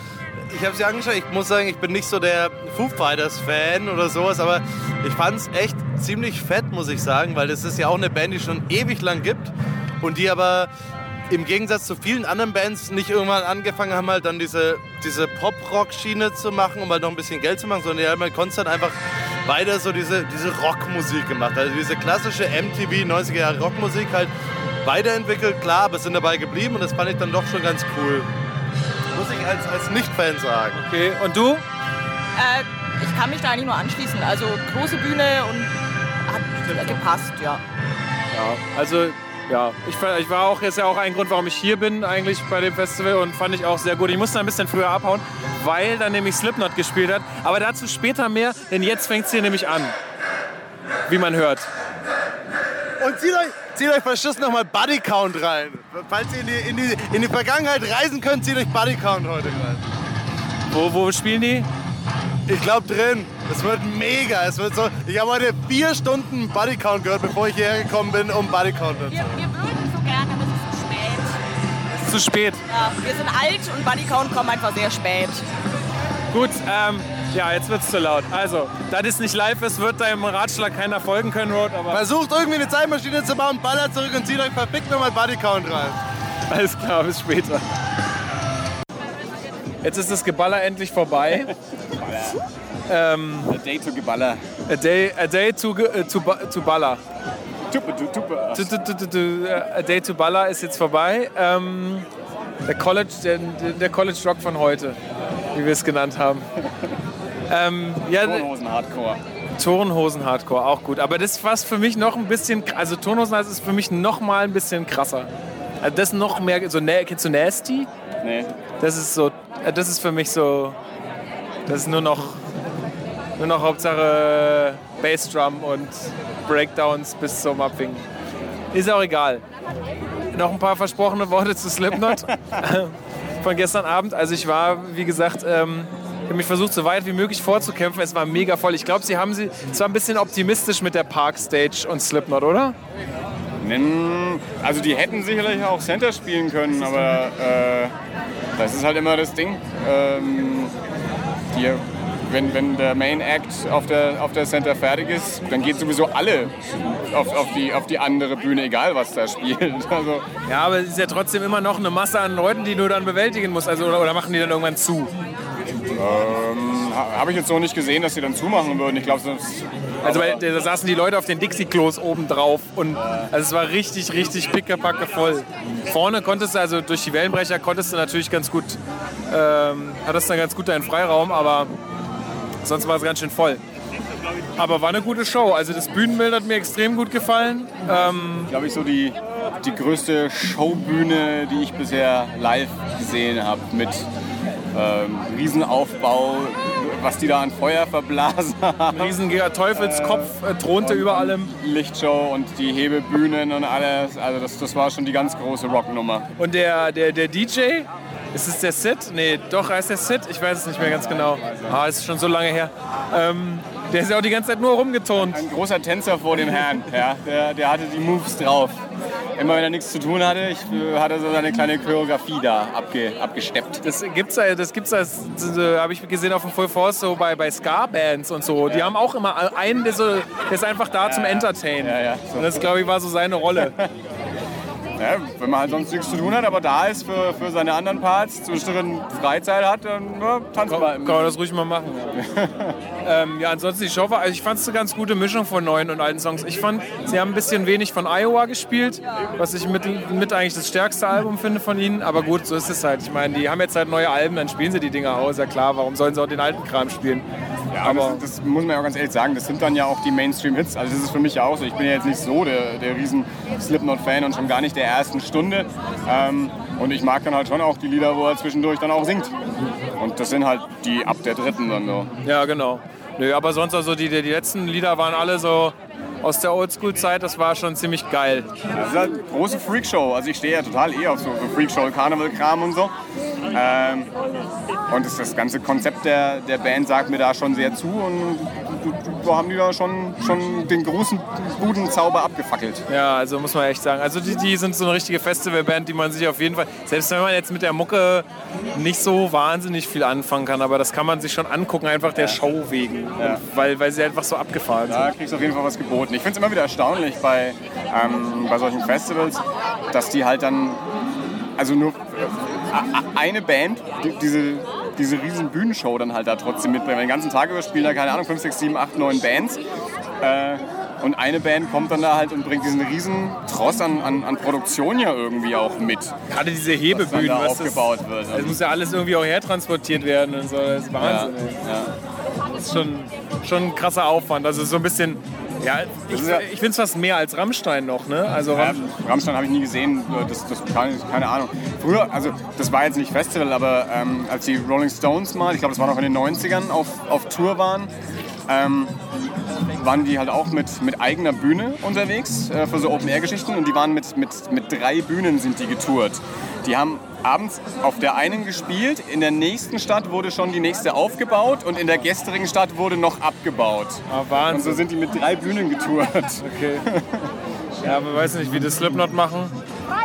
Ich habe sie angeschaut. Ich muss sagen, ich bin nicht so der Foo Fighters Fan oder sowas, aber ich fand es echt ziemlich fett, muss ich sagen, weil das ist ja auch eine Band, die schon ewig lang gibt und die aber im Gegensatz zu vielen anderen Bands nicht irgendwann angefangen haben, halt dann diese, diese Pop-Rock-Schiene zu machen, um halt noch ein bisschen Geld zu machen, sondern die haben halt konstant einfach weiter so diese, diese Rockmusik gemacht. Also diese klassische MTV 90er Jahre Rockmusik halt weiterentwickelt, klar, aber sind dabei geblieben und das fand ich dann doch schon ganz cool. Muss ich als, als Nicht-Fan sagen. Okay, und du? Äh, ich kann mich da eigentlich nur anschließen. Also große Bühne und hat gepasst, ja. Ja, also ja, ich, war- ich war auch jetzt ja auch ein Grund, warum ich hier bin eigentlich bei dem Festival und fand ich auch sehr gut. Ich musste ein bisschen früher abhauen, weil dann nämlich Slipknot gespielt hat. Aber dazu später mehr, denn jetzt fängt es hier nämlich an, wie man hört. Und zieht euch, zieht euch verschissen nochmal Buddy Count rein. Falls ihr in die, in, die, in die Vergangenheit reisen könnt, zieht euch Buddy Count heute rein. Wo, wo spielen die? Ich glaube drin. Es wird mega. Es wird so. Ich habe heute vier Stunden Buddy Count gehört, bevor ich hierher gekommen bin, um Buddy Count zu Wir, wir würden so gerne, aber es ist zu spät. Ist zu spät. Ja, wir sind alt und Bodycount kommen einfach sehr spät. Gut, ähm, ja, jetzt wird's zu laut. Also, da das nicht live ist, wird deinem Ratschlag keiner folgen können, Rod, aber Versucht irgendwie eine Zeitmaschine zu bauen, ballert zurück und zieht euch verfickt nochmal Buddy Count rein. alles klar, bis später. Jetzt ist das Geballer endlich vorbei. Ähm, A Day to Geballer. a Day, a day to, to, to Baller. A Day to Baller ist jetzt vorbei. Ähm, der College, der, der College Rock von heute, wie wir es genannt haben. Ähm, ja, Turnhosen Hardcore. Turnhosen Hardcore, auch gut. Aber das war für mich noch ein bisschen, also Turnhosen ist für mich noch mal ein bisschen krasser. Also das noch mehr, so, kennst du Nasty? Nee. Das ist so, äh, das ist für mich so, das ist nur noch, nur noch Hauptsache Bassdrum und Breakdowns bis zum Abwinken. Ist auch egal. Noch ein paar versprochene Worte zu Slipknot von gestern Abend. Also ich war, wie gesagt, ähm, ich habe mich versucht, so weit wie möglich vorzukämpfen. Es war mega voll. Ich glaube, sie haben sie, es war ein bisschen optimistisch mit der Park Stage und Slipknot, oder? Also die hätten sicherlich auch Center spielen können, aber äh, das ist halt immer das Ding. Ähm, die, wenn, wenn der Main Act auf der, auf der Center fertig ist, dann geht sowieso alle auf, auf, die, auf die andere Bühne, egal was da spielt. Also, Ja, aber es ist ja trotzdem immer noch eine Masse an Leuten, die du dann bewältigen musst. Also, oder, oder machen die dann irgendwann zu? ähm, ha- Habe ich jetzt so nicht gesehen, dass sie dann zumachen würden. Ich glaube, Also weil, da saßen die Leute auf den Dixie-Klos oben drauf und also es war richtig, richtig pickepacke voll. Vorne konntest du, also durch die Wellenbrecher konntest du natürlich ganz gut, ähm, hattest dann ganz gut deinen Freiraum, aber sonst war es ganz schön voll. Aber war eine gute Show. Also das Bühnenbild hat mir extrem gut gefallen. Ähm, glaube ich, so die, die größte Showbühne, die ich bisher live gesehen habe. Mit ähm, Riesenaufbau, was die da an Feuer verblasen haben. riesiger Teufelskopf äh, thronte über allem. Lichtshow und die Hebebühnen und alles. Also das, das war schon die ganz große Rocknummer. Und der, der, der DJ, ist es der Sid? Nee, doch, heißt der Sid? Ich weiß es nicht mehr ganz genau. Ah, ist schon so lange her. Ähm, der ist ja auch die ganze Zeit nur rumgeturnt. Ein großer Tänzer vor dem Herrn. Ja, der, der hatte die Moves drauf. Immer wenn er nichts zu tun hatte, ich, äh, hat er so seine kleine Choreografie da abge, abgesteppt. Das gibt's ja, das gibt's das, äh, habe ich gesehen auf dem Full Force so bei, bei Ska-Bands und so. Die haben auch immer einen, der, so, der ist einfach da zum Entertainen. Ja, ja, so. Und das, glaube ich, war so seine Rolle. Ja, wenn man halt sonst nichts zu tun hat, aber da ist für, für seine anderen Parts, zwischendrin Freizeit hat, dann ja, tanzt Kann, man. kann man das ruhig mal machen. Ja, ähm, ja ansonsten die Show war, also ich fand es eine ganz gute Mischung von neuen und alten Songs. Ich fand, sie haben ein bisschen wenig von Iowa gespielt, was ich mit, mit eigentlich das stärkste Album finde von ihnen. Aber gut, so ist es halt. Ich meine, die haben jetzt halt neue Alben, dann spielen sie die Dinger aus. Ja klar, warum sollen sie auch den alten Kram spielen? Ja, aber das, das muss man ja auch ganz ehrlich sagen, das sind dann ja auch die Mainstream-Hits. Also das ist für mich ja auch so. Ich bin ja jetzt nicht so der, der riesen Slipknot-Fan und schon gar nicht der ersten Stunde. Ähm, und ich mag dann halt schon auch die Lieder, wo er zwischendurch dann auch singt. Und das sind halt die ab der dritten dann so. Ja, genau. Nö, aber sonst also die, die letzten Lieder waren alle so aus der Oldschool-Zeit, das war schon ziemlich geil. Das ist halt eine große Freakshow. Also ich stehe ja total eh auf so, so Freakshow, Karneval-Kram und so. Ähm, und das, das ganze Konzept der, der Band sagt mir da schon sehr zu. Und so haben die da schon, schon den großen Budenzauber abgefackelt. Ja, also muss man echt sagen. Also die, die sind so eine richtige Festivalband, die man sich auf jeden Fall, selbst wenn man jetzt mit der Mucke nicht so wahnsinnig viel anfangen kann, aber das kann man sich schon angucken, einfach der Show wegen. Ja. Weil, weil sie einfach so abgefahren Da sind. kriegst du auf jeden Fall was geboten. Ich finde es immer wieder erstaunlich bei, ähm, bei solchen Festivals, dass die halt dann, also nur äh, eine Band, die, diese, diese riesen Bühnenshow dann halt da trotzdem mitbringen. Den ganzen Tag über spielen da, keine Ahnung, 5, 6, 7, 8, 9 Bands. Äh, und eine Band kommt dann da halt und bringt diesen riesen Tross an, an, an Produktion ja irgendwie auch mit. Gerade diese was Hebebühnen, dann da was das, aufgebaut wird. das muss ja alles irgendwie auch hertransportiert werden und so. Das ist Wahnsinn. ey. Das ist schon, schon ein krasser Aufwand. Also so ein bisschen, ja, ich, ja- ich finde es fast mehr als Rammstein noch, ne? Also Ja, Ramm, Rammstein habe ich nie gesehen, das, das kann, keine Ahnung. Früher, also das war jetzt nicht Festival, aber ähm, als die Rolling Stones mal, ich glaube das war noch in den 90ern, auf, auf Tour waren, ähm, waren die halt auch mit, mit eigener Bühne unterwegs äh, für so Open-Air-Geschichten und die waren mit, mit, mit drei Bühnen sind die getourt. Die haben abends auf der einen gespielt, in der nächsten Stadt wurde schon die nächste aufgebaut und in der gestrigen Stadt wurde noch abgebaut. ah, Und so Wahnsinn. sind die mit drei Bühnen getourt. Okay. Ja, man weiß nicht, wie das Slipknot machen.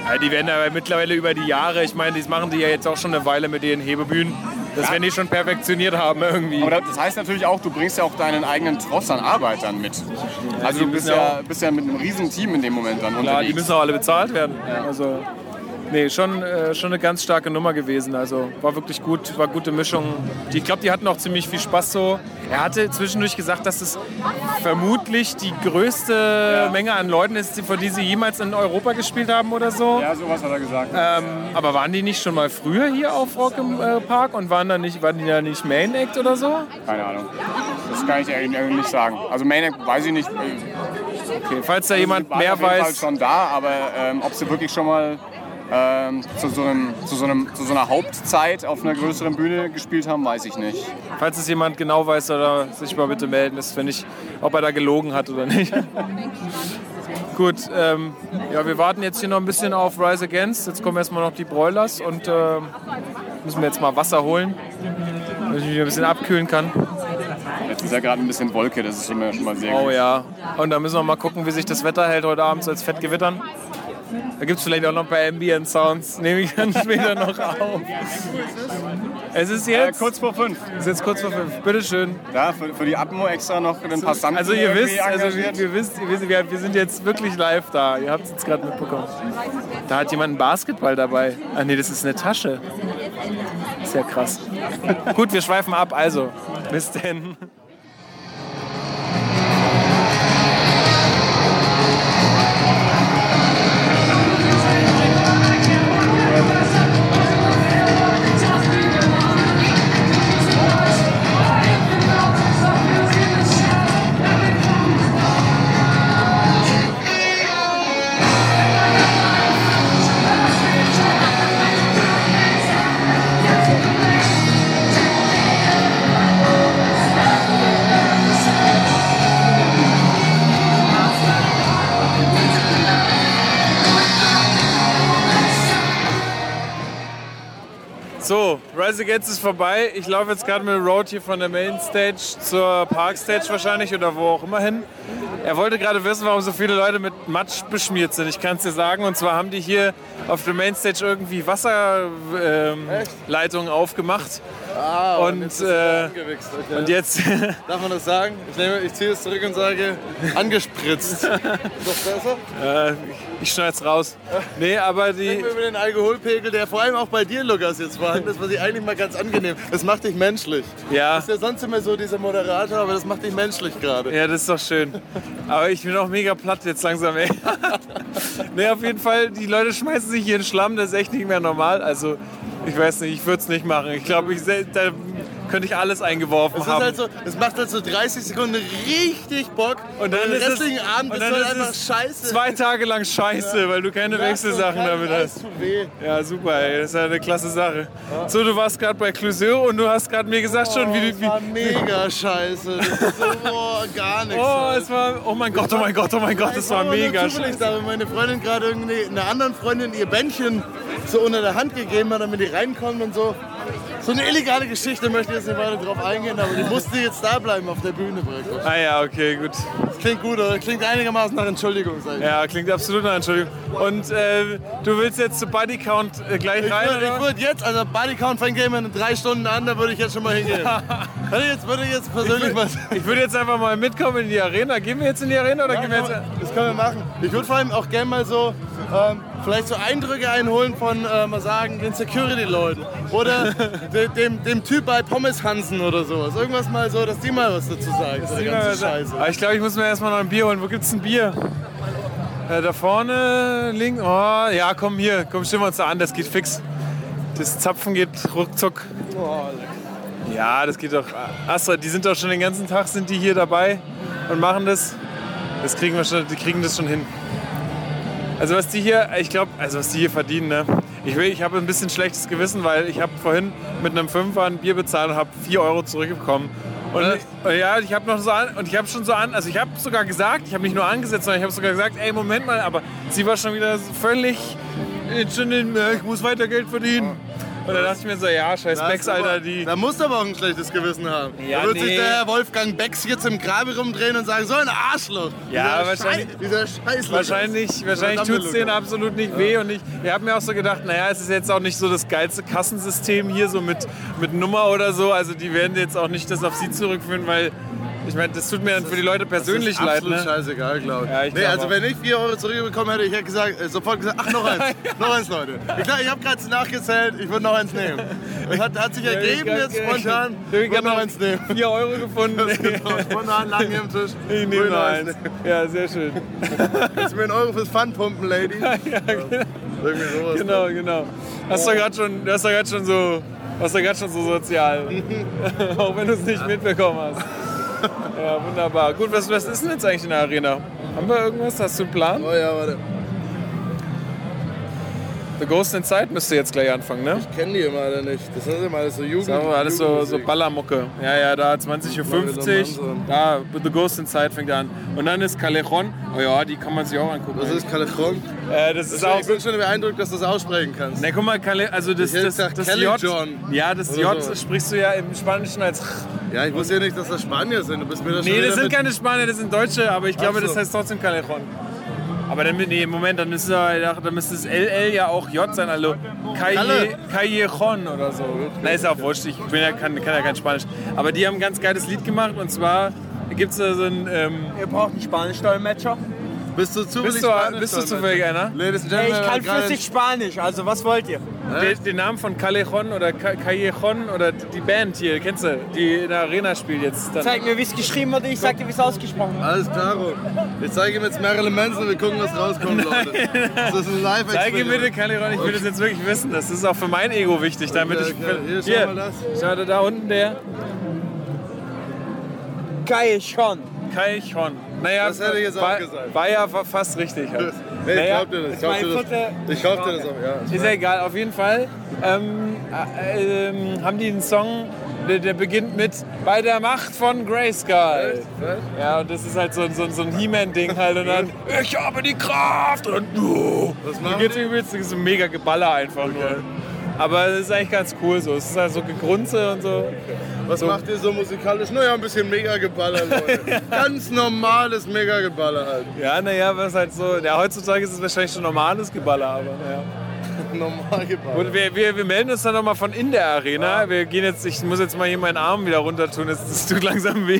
Ja, die werden aber mittlerweile über die Jahre, ich meine, das machen die ja jetzt auch schon eine Weile mit ihren Hebebühnen. Das werden die schon perfektioniert haben irgendwie. Aber das heißt natürlich auch, du bringst ja auch deinen eigenen Tross an Arbeitern mit. Also die du bist ja, bist ja mit einem riesen Team in dem Moment dann Klar, die unterwegs. müssen auch alle bezahlt werden. Also, Nee, schon, äh, schon eine ganz starke Nummer gewesen. Also war wirklich gut, war gute Mischung. Die, ich glaube, die hatten auch ziemlich viel Spaß so. Er hatte zwischendurch gesagt, dass es vermutlich die größte Menge an Leuten ist, für die sie jemals in Europa gespielt haben oder so. Ja, sowas hat er gesagt. Ähm, aber waren die nicht schon mal früher hier auf Rock im äh, Park und waren, da nicht, waren die da nicht Main Act oder so? Keine Ahnung. Das kann ich eigentlich nicht sagen. Also Maniac weiß ich nicht. Okay, falls da jemand waren mehr jeden Fall weiß. schon da, aber ähm, ob sie wirklich schon mal ähm, zu, so einem, zu, so einem, zu so einer Hauptzeit auf einer größeren Bühne gespielt haben, weiß ich nicht. Falls es jemand genau weiß, soll er sich mal bitte melden. Das finde ich, ob er da gelogen hat oder nicht. Gut, ähm, ja, wir warten jetzt hier noch ein bisschen auf Rise Against. Jetzt kommen erstmal noch die Broilers und ähm, müssen wir jetzt mal Wasser holen, damit ich mich ein bisschen abkühlen kann. Jetzt ist ja gerade ein bisschen Wolke, das ist schon mal, schon mal sehr Oh gut. ja. Und dann müssen wir mal gucken, wie sich das Wetter hält heute Abend als Fettgewittern. Da gibt es vielleicht auch noch ein paar Ambient Sounds. Nehme ich dann später noch auf. Es ist jetzt kurz vor fünf. Es ist jetzt kurz vor fünf. Bitteschön. Ja, für, für die Atmo extra noch den Passanten Also ihr wisst, also wir, wisst, ihr wisst wir, wir sind jetzt wirklich live da. Ihr habt es jetzt gerade mitbekommen. Da hat jemand einen Basketball dabei. Ah nee, das ist eine Tasche. Ist ja krass. Gut, wir schweifen ab. Also, bis denn. So, Rise Against ist vorbei. Ich laufe jetzt gerade mit Road hier von der Mainstage zur Parkstage wahrscheinlich oder wo auch immer hin. Er wollte gerade wissen, warum so viele Leute mit Matsch beschmiert sind. Ich kann es dir sagen. Und zwar haben die hier auf der Mainstage irgendwie Wasserleitungen ähm, aufgemacht. Ah, und, jetzt ist äh, okay. und jetzt Darf man das sagen? Ich, nehme, ich ziehe es zurück und sage, angespritzt. ist das besser? äh, ich schneid's raus. Nee, aber die. Wir über den Alkoholpegel, der vor allem auch bei dir, Lukas, jetzt vorhanden ist, was ich eigentlich mal ganz angenehm. Das macht dich menschlich. Ja. Das ist ja sonst immer so dieser Moderator, aber das macht dich menschlich gerade. Ja, das ist doch schön. Aber ich bin auch mega platt jetzt langsam, ey. nee, auf jeden Fall, die Leute schmeißen sich hier in den Schlamm, das ist echt nicht mehr normal. Also, ich weiß nicht, ich würde es nicht machen. Ich glaube, ich, da könnte ich alles eingeworfen ist haben. halt so, es macht halt so 30 Sekunden richtig Bock und dann ist restlichen es, Abend und ist halt ist einfach scheiße. zwei Tage lang scheiße, weil du keine Ja, Wechselsachen damit hast. Ja, super, ey. Das ist ja eine klasse Sache. So, du warst gerade bei Cluseur und du hast gerade mir gesagt schon, wie du... Das war mega scheiße. Das ist so, boah, gar nichts. oh, halt. es war... Oh mein Gott, oh mein Gott, oh mein Gott, das Ich war mega scheiße. da, weil meine Freundin gerade irgendwie einer anderen Freundin ihr Bändchen so unter der Hand gegeben hat, damit die reinkommen und so. So eine illegale Geschichte möchte ich jetzt nicht weiter drauf eingehen, aber die musste jetzt da bleiben auf der Bühne praktisch. Ah ja, okay, gut. Das klingt gut, oder? Klingt einigermaßen nach Entschuldigung, sag ich. Ja, klingt absolut nach Entschuldigung. Und äh, du willst jetzt zu Buddy Count äh, gleich Ich rein, würde oder? würd jetzt, also Body Count fängt Game in drei Stunden an, da würde ich jetzt schon mal hingehen. Würde ich jetzt, würde ich jetzt persönlich mal. Ich würde jetzt einfach mal mitkommen in die Arena. Gehen wir jetzt in die Arena oder Ja, gehen wir jetzt... das können wir machen. Ich würde vor allem auch gerne mal so ähm, vielleicht so Eindrücke einholen von, äh, mal sagen, den Security-Leuten. Oder de, dem, dem Typ bei Pommes Hansen oder sowas. Irgendwas mal so, dass die mal was dazu sagen. So der ganze Scheiße. Aber ich glaube, ich muss mir erstmal noch ein Bier holen. Wo gibt's ein Bier? Äh, da vorne, links. Oh, ja, komm hier. Komm, stellen wir uns da an. Das geht fix. Das Zapfen geht ruckzuck. Ja, das geht doch. Astra, die sind doch schon den ganzen Tag sind die hier dabei und machen das. Das kriegen wir schon, die kriegen das schon hin. Also was die hier, ich glaube, also was die hier verdienen, ne? Ich, will, ich habe ein bisschen schlechtes Gewissen, weil ich habe vorhin mit einem Fünfer ein Bier bezahlt und habe 4 Euro zurückbekommen. Und, und ja, ich habe noch so an, und ich habe schon so an, also ich habe sogar gesagt, ich habe nicht nur angesetzt, sondern ich habe sogar gesagt, ey, Moment mal, aber sie war schon wieder völlig, äh, äh, ich muss weiter Geld verdienen. Und dann dachte ich mir so, ja, scheiß Becks, Alter, die... Da muss aber auch ein schlechtes Gewissen haben. Ja, da wird nee. sich der Herr Wolfgang Becks jetzt im Grabe rumdrehen und sagen, so ein Arschloch. Ja, dieser wahrscheinlich- Schei dieser Scheiß Wahrscheinlich, wahrscheinlich tut es denen absolut nicht weh. Und ich, ich habe mir auch so gedacht, naja, es ist jetzt auch nicht so das geilste Kassensystem hier, so mit, mit Nummer oder so. Also die werden jetzt auch nicht das auf sie zurückführen, weil Ich meine, das tut mir dann für die Leute persönlich das ist leid. absolut Ne? scheißegal, glaube ich. Ja, ich nee, glaub also auch. wenn ich 4 Euro zurückbekommen hätte, ich hätte gesagt, äh, sofort gesagt, ach, noch eins. noch eins, Leute. Ich, ich habe gerade nachgezählt, ich würde noch eins nehmen. Das hat, hat sich ergeben jetzt spontan. ich würde noch noch eins nehmen. 4 Euro gefunden. Genau, spontan lang hier am Tisch. Ich nehme noch eins eins. Ja, sehr schön. Kannst du mir einen Euro fürs Pfand pumpen, Lady? ja, genau. Irgendwie sowas. Genau, genau. Hast du gerade schon, du hast doch gerade schon so, hast du gerade schon so sozial. Auch wenn du es nicht mitbekommen hast. Ja, wunderbar. Gut, was, was ist denn jetzt eigentlich in der Arena? Haben wir irgendwas? Hast du einen Plan? Oh ja, warte. The Ghost Inside müsste jetzt gleich anfangen, ne? Ich kenne die immer alle nicht. Das sind immer alles so Jugend. Das ist aber alles so, so. Ballermucke. Ja, ja, da 20.50 Uhr. Da, The Ghost Inside fängt an. Und dann ist Callejon. Oh ja, die kann man sich auch angucken. Was ist Callejon? Äh, das ist auch Ich bin schon beeindruckt, dass du das aussprechen kannst. Ne, guck mal, Calle, also das, Ich das, das Kelly J. John Ja, das J sprichst du ja im Spanischen als. Ja, ich wusste ja nicht, dass das Spanier sind. Du bist mir das Nee, das sind keine Spanier, das sind Deutsche, aber ich glaube, so. das heißt trotzdem Callejon. Aber dann, nee, Moment, dann müsste, dann müsste es LL ja auch J sein, also. Callejon oder so. Na, ist ja auch wurscht, ich bin ja, kann, kann ja kein Spanisch. Aber die haben ein ganz geiles Lied gemacht und zwar gibt es da so ein. Ähm, Ihr braucht einen Spanisch-Dolmetscher. Bist du zufällig bist, du, Spanisch, bist du zufällig einer? Ladies and Gentlemen, ich kann flüssig Spanisch, also was wollt ihr? Den, den Namen von Callejon oder Ca- Callejon oder die Band hier, kennst du, die in der Arena spielt jetzt. Dann. Zeig mir, wie es geschrieben wird, ich sag dir, wie es ausgesprochen wird. Alles klaro. Ich zeige ihm jetzt Marilyn Manson, wir gucken, was rauskommt, Leute. Das ist ein live Zeige mir bitte Callejon, ich will das jetzt wirklich wissen. Das ist auch für mein Ego wichtig, damit Okay, ich. okay. Hier, schau mal das. Schau dir da unten der. Schon. Callejon. Naja, Das hätte ich jetzt auch war, gesagt. war ja fa- fast richtig. Halt. Nee, ich Naja, glaub dir das. Ich glaub dir das. Ich glaub dir das auch, ja. Ist ja egal, auf jeden Fall ähm, äh, ähm, haben die einen Song, der, der beginnt mit Bei der Macht von Grayskull. Ja, und das ist halt so, so, so ein He-Man-Ding halt und dann Ich habe die Kraft und du. Machen geht's übelst so ein mega Geballer einfach nur. Aber es ist eigentlich ganz cool so. Es ist halt so Gegrunze und so. Was so. macht ihr so musikalisch? Naja, ein bisschen Mega-Geballer, Leute. Ganz normales Mega-Geballer halt. Ja, naja, was halt so. Ja, heutzutage ist es wahrscheinlich schon normales Geballer, aber naja. Normal Geballer. Und wir, wir, wir melden uns dann nochmal von in der Arena. Wir gehen jetzt, ich muss jetzt mal hier meinen Arm wieder runter tun, es es tut langsam weh.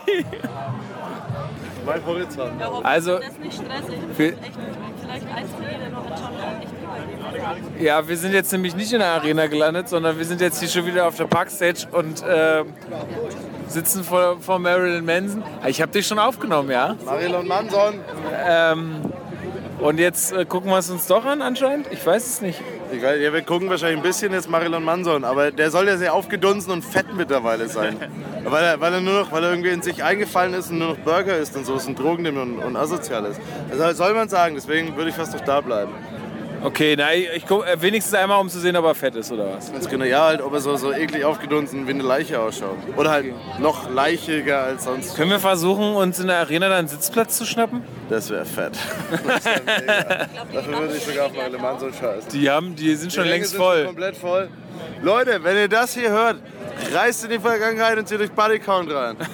Mein Horizont. Also, Das ist nicht stressig. Vielleicht eins für jeder noch. Ja, wir sind jetzt nämlich nicht in der Arena gelandet, sondern wir sind jetzt hier schon wieder auf der Parkstage und äh, sitzen vor, vor Marilyn Manson. Ah, Ich habe dich schon aufgenommen, ja. Marilyn Manson. Ähm, und jetzt äh, gucken wir es uns doch an anscheinend. Ich weiß es nicht. Ich weiß, ja, wir gucken wahrscheinlich ein bisschen jetzt Marilyn Manson, aber der soll ja sehr aufgedunsen und fett mittlerweile sein. weil, er, weil er nur noch, weil er irgendwie in sich eingefallen ist und nur noch Burger isst und so, ist und Drogen nimmt und, und asozial ist. Also soll man sagen, deswegen würde ich fast doch da bleiben. Okay, na, ich, ich guck, äh, wenigstens einmal, um zu sehen, ob er fett ist oder was. Ganz genau, ja, halt, ob er so, so eklig aufgedunsen wie eine Leiche ausschaut. Oder halt noch leichiger als sonst. Können wir versuchen, uns in der Arena dann einen Sitzplatz zu schnappen? Das wäre fett. Das wär mega. Dafür würde ich sogar auf Marilyn Manson scheißen. Die, haben, die sind schon Die Ränge längst sind voll. schon komplett voll. Leute, wenn ihr das hier hört, reist in die Vergangenheit und zieht euch Bodycount rein.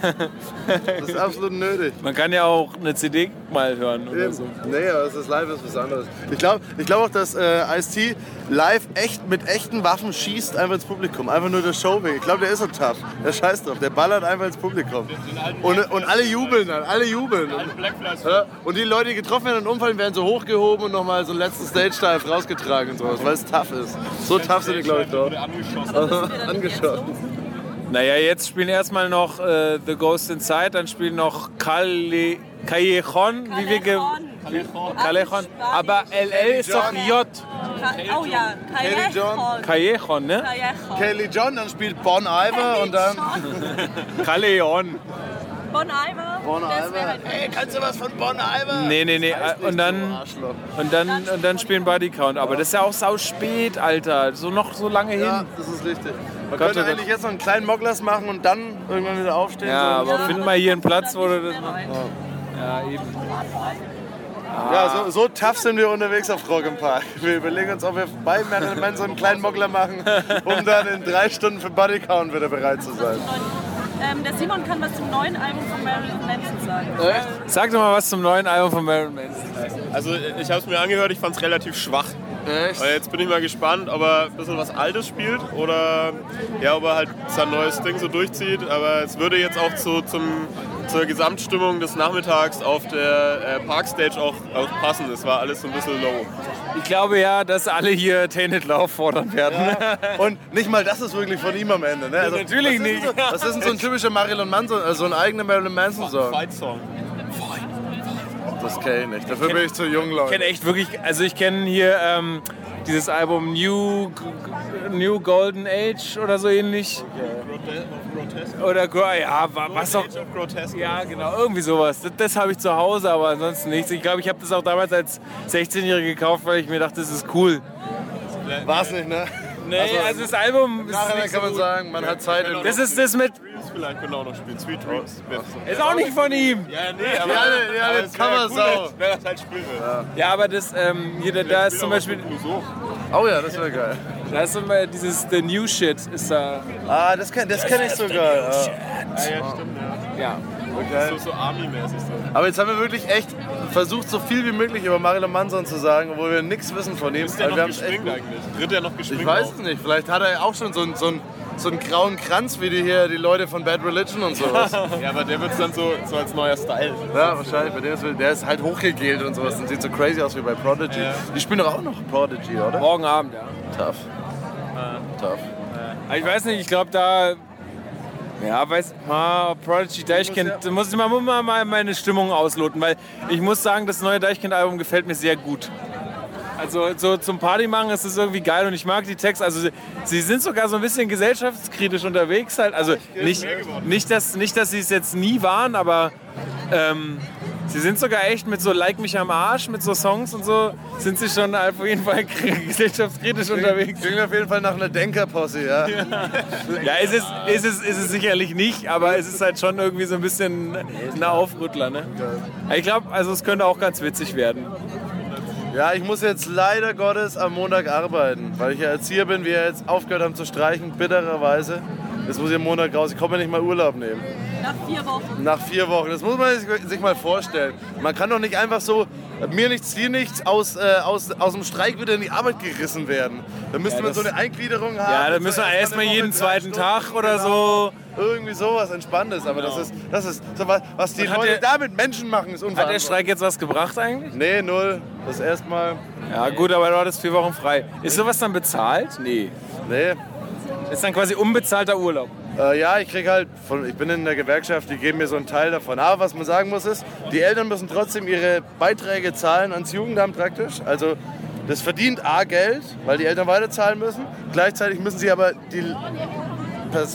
Das ist absolut nötig. Man kann ja auch eine CD mal hören oder so. Nee, aber es ist live ist was anderes. Ich glaube ich glaub auch, dass äh, Ice-T live echt mit echten Waffen schießt einfach ins Publikum. Einfach nur der Show wegen. Ich glaube, der ist so tough. Der scheiß drauf. Der ballert einfach ins Publikum. Und, und alle jubeln dann. Alle jubeln. Und, und die Leute, die getroffen werden und umfallen, werden so hochgehoben und nochmal so einen letzten Stage-Dive rausgetragen und sowas, weil es tough ist. So tough sind die, glaube ich, dort. Angeschossen. Naja, jetzt spielen erstmal noch äh, The Ghost Inside, dann spielen noch Calle, Callejon, wie wir ge Callejon. Aber LL ist doch J. Oh ja, Kelly John. Callejon, ne? Kelly John, dann spielt Bon Iver und dann. Callejon. Bon Iver. Bon Iver. halt Ey, kannst du was von Bon Iver? Nee, nee, nee. Und dann, und dann, und dann spielen Body Count. Aber das ist ja auch sau spät, Alter. So noch so lange hin. Ja, das ist richtig. Man Gott, könnte oh Gott. eigentlich jetzt noch einen kleinen Moglers machen und dann irgendwann wieder aufstehen. Ja, so. aber find mal hier einen Platz, wo du das Ja, eben. Ja, so, so tough sind wir unterwegs auf Rock im Park. Wir überlegen uns, ob wir bei Marilyn Manson einen kleinen Mogler machen, um dann in drei Stunden für Bodycount wieder bereit zu sein. ähm, Der Simon kann was zum neuen Album von Marilyn Manson sagen. Sag doch mal was zum neuen Album von Marilyn Manson. Also ich habe es mir angehört, ich fand es relativ schwach. Echt? Weil jetzt bin ich mal gespannt, ob er ein bisschen was Altes spielt oder ja, ob er halt sein neues Ding so durchzieht. Aber es würde jetzt auch zu, zum zur Gesamtstimmung des Nachmittags auf der äh, Parkstage auch, auch passen. Es war alles so ein bisschen low. Ich glaube ja, dass alle hier Tainted Love fordern werden. Und nicht mal das ist wirklich von ihm am Ende. Ne? Also, Natürlich was nicht. So, was ist denn so ein typischer Marilyn Manson, also ein eigener Marilyn Manson-Song? Fight-Song. Das kenne ich nicht. Dafür bin ich zu jung, Ich Leute. kenne echt wirklich, also ich kenne hier ähm, dieses Album New, New Golden Age oder so ähnlich. Oder Gro- ja, wa- was auch. Ja, genau, irgendwie sowas. Das, das habe ich zu Hause, aber ansonsten nichts. Ich glaube, ich habe das auch damals als 16-Jähriger gekauft, weil ich mir dachte, das ist cool. War's nicht, ne? Nee, also, das Album ist Nachher nicht kann so man gut. sagen, man hat Zeit. Das ist das mit. Dreams vielleicht können wir auch noch spielen. Sweet Dreams. Ist auch nicht von ihm. Ja, nee, aber, aber es wäre Coversau. cool, wenn er das halt spielen will. Ja, aber das, ähm, hier, da- da ist zum Beispiel. Oh ja, das wäre geil. Da ist zum Beispiel dieses The New Shit ist da. Ah, das kenne das kenn ich sogar. Ja. Ja, ja, stimmt, ja. Ja. Okay. So, so Army-mäßig so. Aber jetzt haben wir wirklich echt versucht, so viel wie möglich über Marilyn Manson zu sagen, obwohl wir nichts wissen von ihm. Ist der wir noch echt geschminkt eigentlich? Tritt der noch geschminkt Ich weiß es nicht. Vielleicht hat er auch schon so einen, so einen, so einen grauen Kranz wie die hier, die Leute von Bad Religion und sowas. Ja, aber der wird dann so, so als neuer Style. Ja, wahrscheinlich. Bei dem ist, der ist halt hochgegelt und sowas und sieht so crazy aus wie bei Prodigy. Die spielen doch auch noch Prodigy, oder? Morgen Abend, ja. Tough. Tough. Aber Ich weiß nicht, ich glaube da. Ja, weiß, ah, Prodigy Deichkind, da muss ich mal, muss mal mal meine Stimmung ausloten, weil ich muss sagen, das neue Deichkind-Album gefällt mir sehr gut. Also so zum Party machen ist es irgendwie geil und ich mag die Texte. Also sie, sie sind sogar so ein bisschen gesellschaftskritisch unterwegs halt. Also nicht, nicht, dass, nicht, dass sie es jetzt nie waren, aber ähm, sie sind sogar echt mit so Like mich am Arsch, mit so Songs und so, sind sie schon auf jeden Fall gesellschaftskritisch unterwegs. Klingt auf jeden Fall nach einer Denkerposse, ja. Ja, ist es, ist, es, ist es sicherlich nicht, aber es ist halt schon irgendwie so ein bisschen ein Aufrüttler. Ne? Ich glaube, also es könnte auch ganz witzig werden. Ja, ich muss jetzt leider Gottes am Montag arbeiten, weil ich ja Erzieher bin, wir jetzt aufgehört haben zu streichen, bittererweise. Jetzt muss ich am Montag raus. Ich komme ja nicht mal Urlaub nehmen. Nach vier Wochen. Nach vier Wochen. Das muss man sich- mal vorstellen. Man kann doch nicht einfach so, mir nichts, dir nichts, aus, äh, aus, aus dem Streik wieder in die Arbeit gerissen werden. Da müsste Ja, man so eine Eingliederung haben. Ja, da müssen wir erstmal jeden zweiten Stunden, Tag oder genau. so. Irgendwie sowas Entspanntes. Aber das ist, das ist so was, was die Leute der- da mit Menschen machen, ist Hat der. Streik jetzt was gebracht eigentlich? Nee, null. Das erstmal. Ja gut, aber du hattest vier Wochen frei. Ist sowas dann bezahlt? Nee. Nee. Ist dann quasi unbezahlter Urlaub. Äh, ja, ich krieg halt, von, ich bin in der Gewerkschaft, die geben mir so einen Teil davon. Aber was man sagen muss ist, die Eltern müssen trotzdem ihre Beiträge zahlen ans Jugendamt praktisch. Also das verdient A Geld, weil die Eltern weiterzahlen müssen. Gleichzeitig müssen sie aber die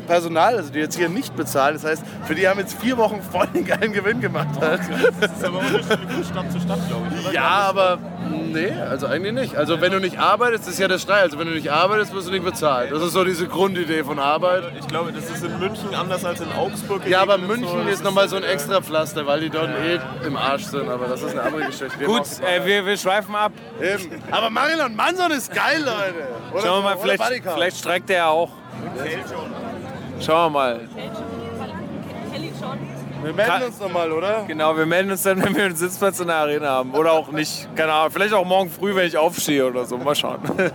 Personal, also die jetzt hier nicht bezahlen. Das heißt, für die haben jetzt vier Wochen voll den geilen Gewinn gemacht. Halt. Das ist aber unterschiedlich von Stadt zu Stadt, glaube ich. Oder? Ja, aber nee, also eigentlich nicht. Also wenn du nicht arbeitest, ist ja der Streik. Also wenn du nicht arbeitest, wirst du nicht bezahlt. Das ist so diese Grundidee von Arbeit. Ich glaube, das ist in München anders als in Augsburg. Ja, aber München so. ist nochmal so ein extra Pflaster, weil die dort eh im Arsch sind. Aber das ist eine andere Geschichte. Wir Gut, äh, wir, wir schweifen ab. Eben. Aber Marilyn Manson ist geil, Leute. Oder Schauen wir mal, vielleicht, vielleicht streikt der ja auch. Schauen wir mal. Wir melden uns nochmal, oder? Genau, wir melden uns dann, wenn wir einen Sitzplatz in der Arena haben. Oder auch nicht. Keine Ahnung. Vielleicht auch morgen früh, wenn ich aufstehe oder so. Mal schauen.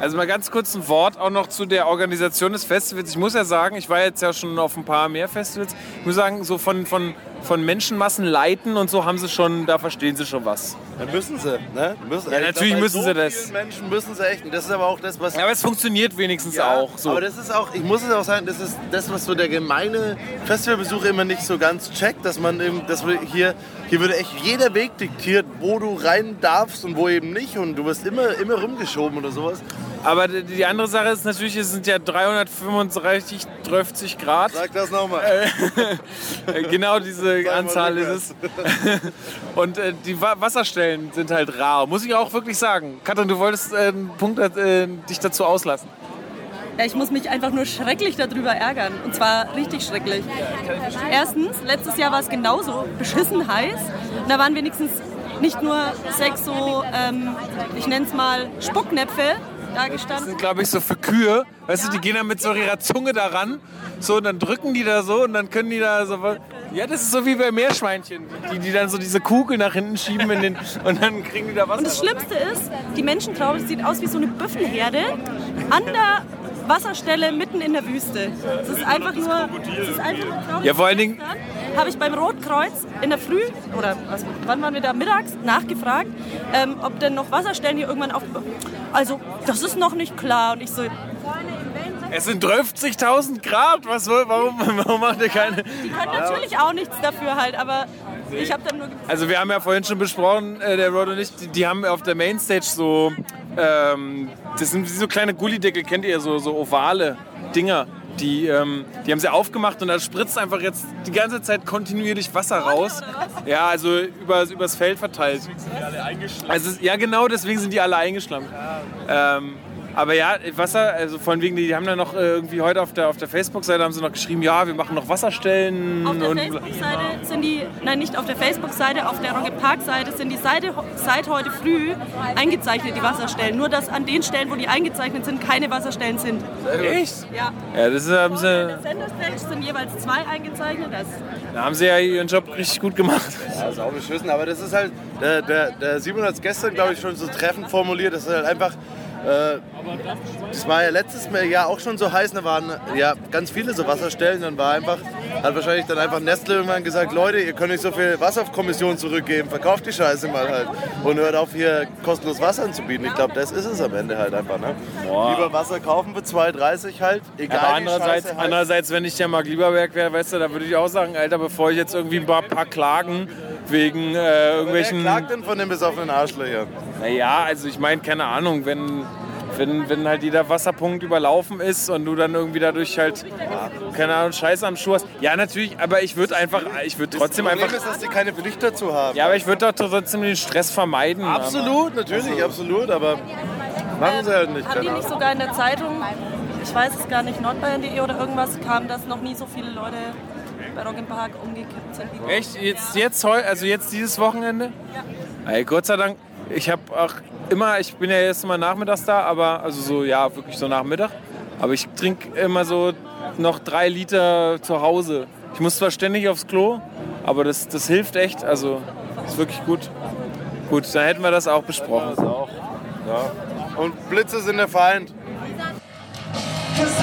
Also mal ganz kurz ein Wort auch noch zu der Organisation des Festivals. Ich muss ja sagen, ich war jetzt ja schon auf ein paar mehr Festivals. Ich muss sagen, so von, von, von Menschenmassen leiten und so haben sie schon, da verstehen sie schon was. Dann müssen sie, ne? Müssen, Ja, natürlich bei müssen so sie das. Menschen müssen sie echt. Und das ist aber auch das, was. Ja, aber es funktioniert wenigstens Ja, auch. So. Aber das ist auch, ich muss es auch sagen, das ist das, was so der gemeine Festivalbesucher immer nicht so ganz checkt, dass man eben, dass wir hier, hier würde echt jeder Weg diktiert, wo du rein darfst und wo eben nicht und du wirst immer, immer rumgeschoben oder sowas. Aber die andere Sache ist natürlich, es sind ja 335, 30 Grad. Sag das nochmal. Äh, genau diese Anzahl ist es. Und äh, die Wa Wasserstellen sind halt rar. Muss ich auch wirklich sagen. Katrin, du wolltest äh, einen Punkt äh, dich dazu auslassen. Ja, ich muss mich einfach nur schrecklich darüber ärgern. Und zwar richtig schrecklich. Erstens, letztes Jahr war es genauso beschissen heiß. Und da waren wenigstens nicht nur sechs so, ähm, ich nenne es mal Spucknäpfe da Das gestanden. sind, glaube ich, so für Kühe. Weißt du, die gehen dann mit so ihrer Zunge daran. So, und dann drücken die da so und dann können die da so. was- Ja, das ist so wie bei Meerschweinchen, die, die dann so diese Kugel nach hinten schieben in den, und dann kriegen die da Wasser. Und das Schlimmste ist, die Menschentraube sieht aus wie so eine Büffelherde an der Wasserstelle mitten in der Wüste. Es ist einfach nur, es ist einfach nur. Ja, vor allen Dingen- habe ich beim Rotkreuz in der Früh, oder was, wann waren wir da, mittags, nachgefragt, ähm, ob denn noch Wasserstellen hier irgendwann auf... Also, das ist noch nicht klar. Und ich so, Es sind 50.000 Grad. Was, soll- warum, warum macht ihr keine? die können natürlich auch nichts dafür halt, aber ich habe dann nur... Also wir haben ja vorhin schon besprochen, äh, der Rod und ich, die, die haben auf der Mainstage so, ähm, das sind wie so kleine Gullideckel, kennt ihr, so, so ovale Dinger. Die, ähm, die haben sie aufgemacht und da spritzt einfach jetzt die ganze Zeit kontinuierlich Wasser raus. Ja, also über, übers Feld verteilt. Also, ja, genau, deswegen sind die alle eingeschlammt. Ähm, aber ja, Wasser, also von wegen, die haben dann noch äh, irgendwie heute auf der, auf der Facebook-Seite haben sie noch geschrieben, ja, wir machen noch Wasserstellen. Auf der und Facebook-Seite sind die, nein, nicht auf der Facebook-Seite, auf der Rocket Park-Seite sind die Seite, seit heute früh eingezeichnet, die Wasserstellen. Nur, dass an den Stellen, wo die eingezeichnet sind, keine Wasserstellen sind. Echt? Ja. Ja, das haben In sie, der Center-Stage sind jeweils zwei eingezeichnet. Das da haben sie ja ihren Job richtig gut gemacht. Ja, ist auch beschissen, aber das ist halt, der, der, der Simon hat es gestern, glaube ich, schon so treffend formuliert, das ist halt einfach, äh, das war ja letztes Jahr auch schon so heiß, da waren ja ganz viele so Wasserstellen, dann war einfach, hat wahrscheinlich dann einfach Nestle irgendwann gesagt, Leute, ihr könnt nicht so viel Wasser auf Kommission zurückgeben, verkauft die Scheiße mal halt und hört auf hier kostenlos Wasser anzubieten. Ich glaube, das ist es am Ende halt einfach, ne? Lieber Wasser kaufen für 2,30 halt, egal Aber andererseits, heiß. andererseits, wenn ich der Mark Lieberberg wäre, weißt du, da würde ich auch sagen, Alter, bevor ich jetzt irgendwie ein paar, paar Klagen wegen äh, irgendwelchen... Wer klagt denn von den besoffenen Arschlöchern? Naja, also ich meine, keine Ahnung, wenn, wenn, wenn halt jeder Wasserpunkt überlaufen ist und du dann irgendwie dadurch halt, keine Ahnung, Scheiße am Schuh hast. Ja, natürlich, aber ich würde einfach, ich würde trotzdem das Problem einfach... ist, dass die keine Pflicht dazu haben. Ja, aber ich würde doch trotzdem den Stress vermeiden. Absolut, natürlich, absolut, aber machen sie halt nicht. haben die nicht sogar in der Zeitung, ich weiß es gar nicht, nordbayern.de oder irgendwas, kam, dass noch nie so viele Leute bei Rock im Park umgekippt sind. wie Echt? Jetzt, jetzt also jetzt dieses Wochenende? Ey, Gott sei Dank, ich habe auch immer, ich bin ja jetzt immer nachmittags da, aber also so, ja, wirklich so Nachmittag. Aber ich trinke immer so noch drei Liter zu Hause. Ich muss zwar ständig aufs Klo, aber das, das hilft echt. Also ist wirklich gut. Gut, dann hätten wir das auch besprochen. Ja. Und Blitze sind der Feind. Is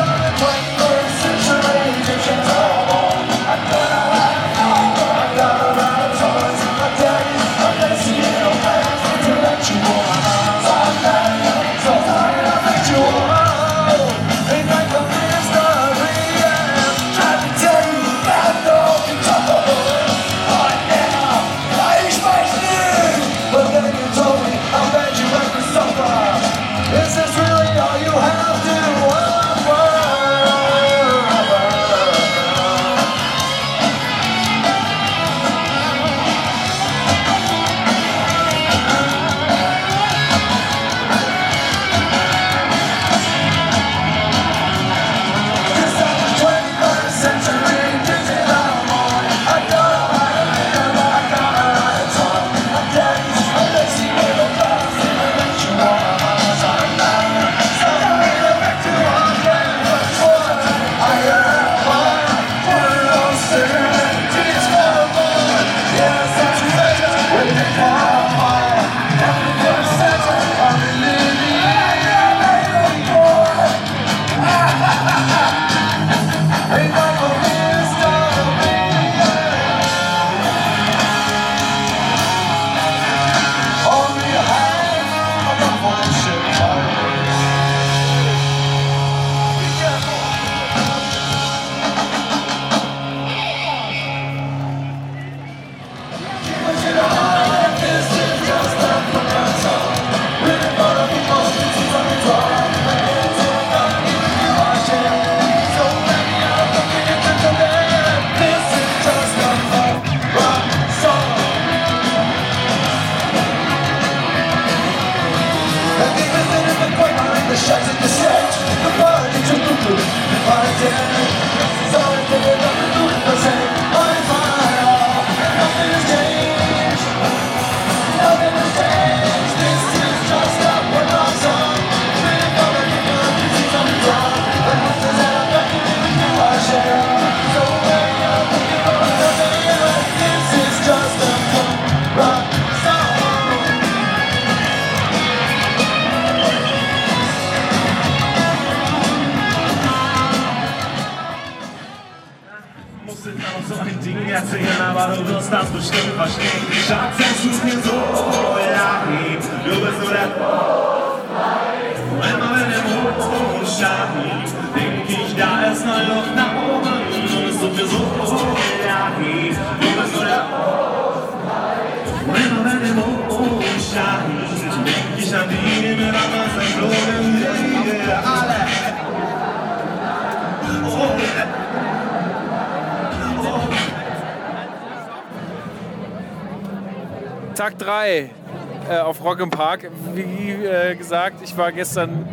ich war gestern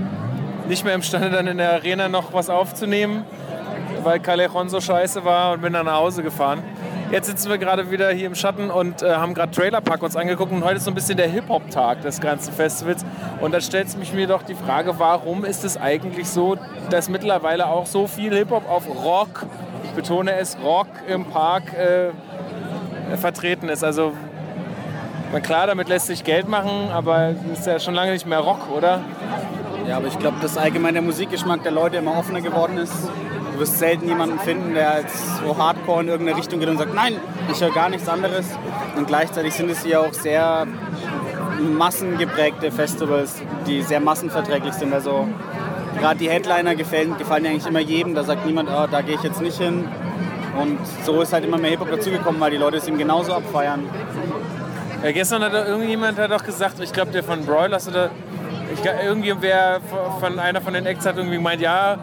nicht mehr imstande, dann in der Arena noch was aufzunehmen, weil Callejon so scheiße war und bin dann nach Hause gefahren. Jetzt sitzen wir gerade wieder hier im Schatten und äh, haben gerade Trailer Park uns angeguckt und heute ist so ein bisschen der Hip-Hop-Tag des ganzen Festivals. Und da stellt sich mir doch die Frage, warum ist es eigentlich so, dass mittlerweile auch so viel Hip-Hop auf Rock, ich betone es, Rock im Park äh, vertreten ist. Also na klar, damit lässt sich Geld machen, aber es ist ja schon lange nicht mehr Rock, oder? Ja, aber ich glaube, dass allgemein der Musikgeschmack der Leute immer offener geworden ist. Du wirst selten jemanden finden, der jetzt so hardcore in irgendeine Richtung geht und sagt, nein, ich höre gar nichts anderes. Und gleichzeitig sind es ja auch sehr massengeprägte Festivals, die sehr massenverträglich sind. Also gerade die Headliner gefallen, gefallen ja eigentlich immer jedem. Da sagt niemand, oh, da gehe ich jetzt nicht hin. Und so ist halt immer mehr Hip-Hop dazugekommen, weil die Leute es ihm genauso abfeiern. Ja, gestern hat irgendjemand hat auch gesagt, ich glaube der von Broilers oder ich, glaub, irgendwie wer von einer von den Acts hat irgendwie gemeint, ja,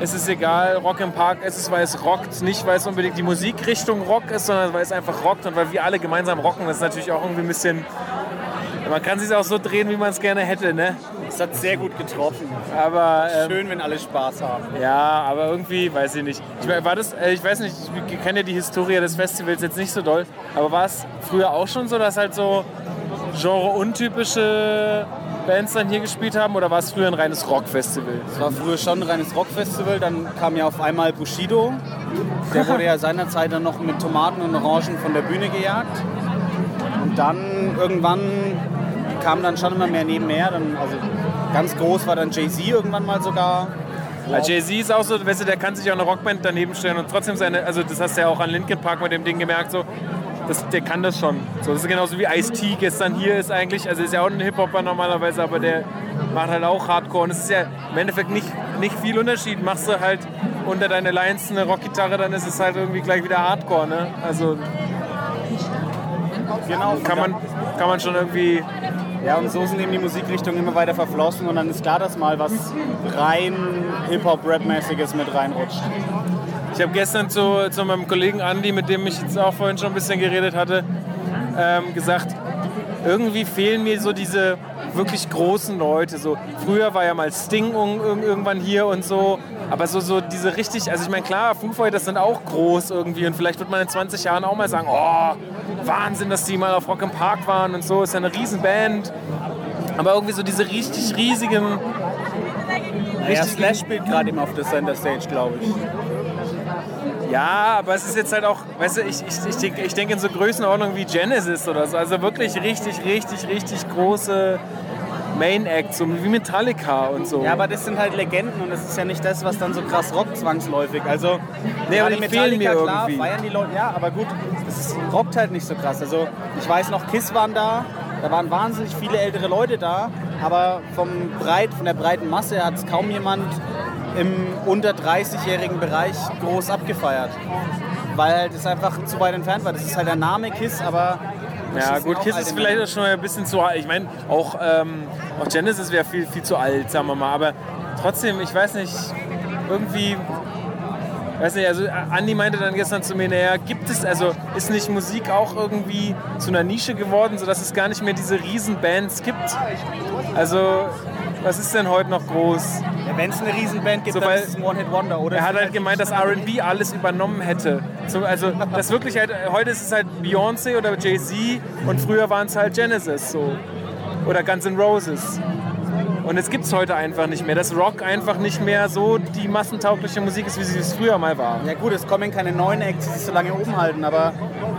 es ist egal, Rock im Park, es ist, weil es rockt, nicht weil es unbedingt die Musikrichtung Rock ist, sondern weil es einfach rockt und weil wir alle gemeinsam rocken. Das ist natürlich auch irgendwie ein bisschen, man kann sich auch so drehen, wie man es gerne hätte, ne? Es hat sehr gut getroffen. Aber ähm, Schön, wenn alle Spaß haben. Ja, aber irgendwie, weiß ich nicht. Ich, war das, äh, ich weiß nicht, ich kenne ja die Historie des Festivals jetzt nicht so doll, aber war es früher auch schon so, dass halt so genre-untypische Bands dann hier gespielt haben oder war es früher ein reines Rockfestival? Es war früher schon ein reines Rockfestival, dann kam ja auf einmal Bushido. Der wurde ja seinerzeit dann noch mit Tomaten und Orangen von der Bühne gejagt. Und dann irgendwann kam dann schon immer mehr nebenher. Dann, also ganz groß war dann Jay-Z irgendwann mal sogar. Weil Jay-Z ist auch so, weißt du, der kann sich auch eine Rockband daneben stellen und trotzdem seine, also das hast du ja auch an Linkin Park mit dem Ding gemerkt, so, das, der kann das schon. So, das ist genauso wie Ice-T gestern hier ist eigentlich, also ist ja auch ein Hip-Hopper normalerweise, aber der macht halt auch Hardcore und es ist ja im Endeffekt nicht, nicht viel Unterschied. Machst du halt unter deine Lines eine Rockgitarre, dann ist es halt irgendwie gleich wieder Hardcore, ne? Also Genau, kann man, kann man schon irgendwie Ja, und so sind eben die Musikrichtungen immer weiter verflossen und dann ist klar, dass mal was rein Hip-Hop-Rap-mäßiges mit reinrutscht. Ich habe gestern zu, zu meinem Kollegen Andy, mit dem ich jetzt auch vorhin schon ein bisschen geredet hatte, ähm, gesagt, irgendwie fehlen mir so diese wirklich großen Leute. So, früher war ja mal Sting irgendwann hier und so, aber so, so diese richtig, also ich meine, klar, Foo Fighters sind auch groß irgendwie und vielleicht wird man in 20 Jahren auch mal sagen, oh, Wahnsinn, dass die mal auf Rock im Park waren und so, ist ja eine Riesenband. Aber irgendwie so diese richtig riesigen... Ja, Slash spielt gerade eben auf der Center Stage, glaube ich. Ja, aber es ist jetzt halt auch, weißt du, ich, ich, ich, denke, ich denke in so Größenordnungen wie Genesis oder so. Also wirklich richtig, richtig, richtig große Main Acts, so wie Metallica und so. Ja, aber das sind halt Legenden und das ist ja nicht das, was dann so krass rockt zwangsläufig. Also, Nee, aber die fehlen mir klar, irgendwie. feiern die Leute, ja, aber gut, es rockt halt nicht so krass. Also, ich weiß noch, Kiss waren da, da waren wahnsinnig viele ältere Leute da, aber vom Breit, von der breiten Masse hat es kaum jemand im unter 30-jährigen Bereich groß abgefeiert. Weil es einfach zu weit entfernt war. Das ist halt der Name Kiss, aber. Ja, gut, Kiss ist vielleicht auch schon ein bisschen zu alt. Ich meine, auch, ähm, auch Genesis wäre viel, viel zu alt, sagen wir mal. Aber trotzdem, ich weiß nicht, irgendwie. Weiß nicht, also Andi meinte dann gestern zu mir, naja, gibt es, also ist nicht Musik auch irgendwie zu einer Nische geworden, sodass es gar nicht mehr diese Riesenbands gibt? Also, was ist denn heute noch groß? Ja, Wenn es eine Riesenband gibt, So, dann ist es ein One-Hit-Wonder. Oder er hat sind halt gemeint, dass R&B alles übernommen hätte. So, also das wirklich halt, heute ist es halt Beyoncé oder Jay-Z und früher waren es halt Genesis so. Oder Guns N' Roses. Und es gibt es heute einfach nicht mehr. Dass Rock einfach nicht mehr so die massentaugliche Musik ist, wie sie es früher mal war. Ja gut, es kommen keine neuen Acts, die sich so lange oben halten, aber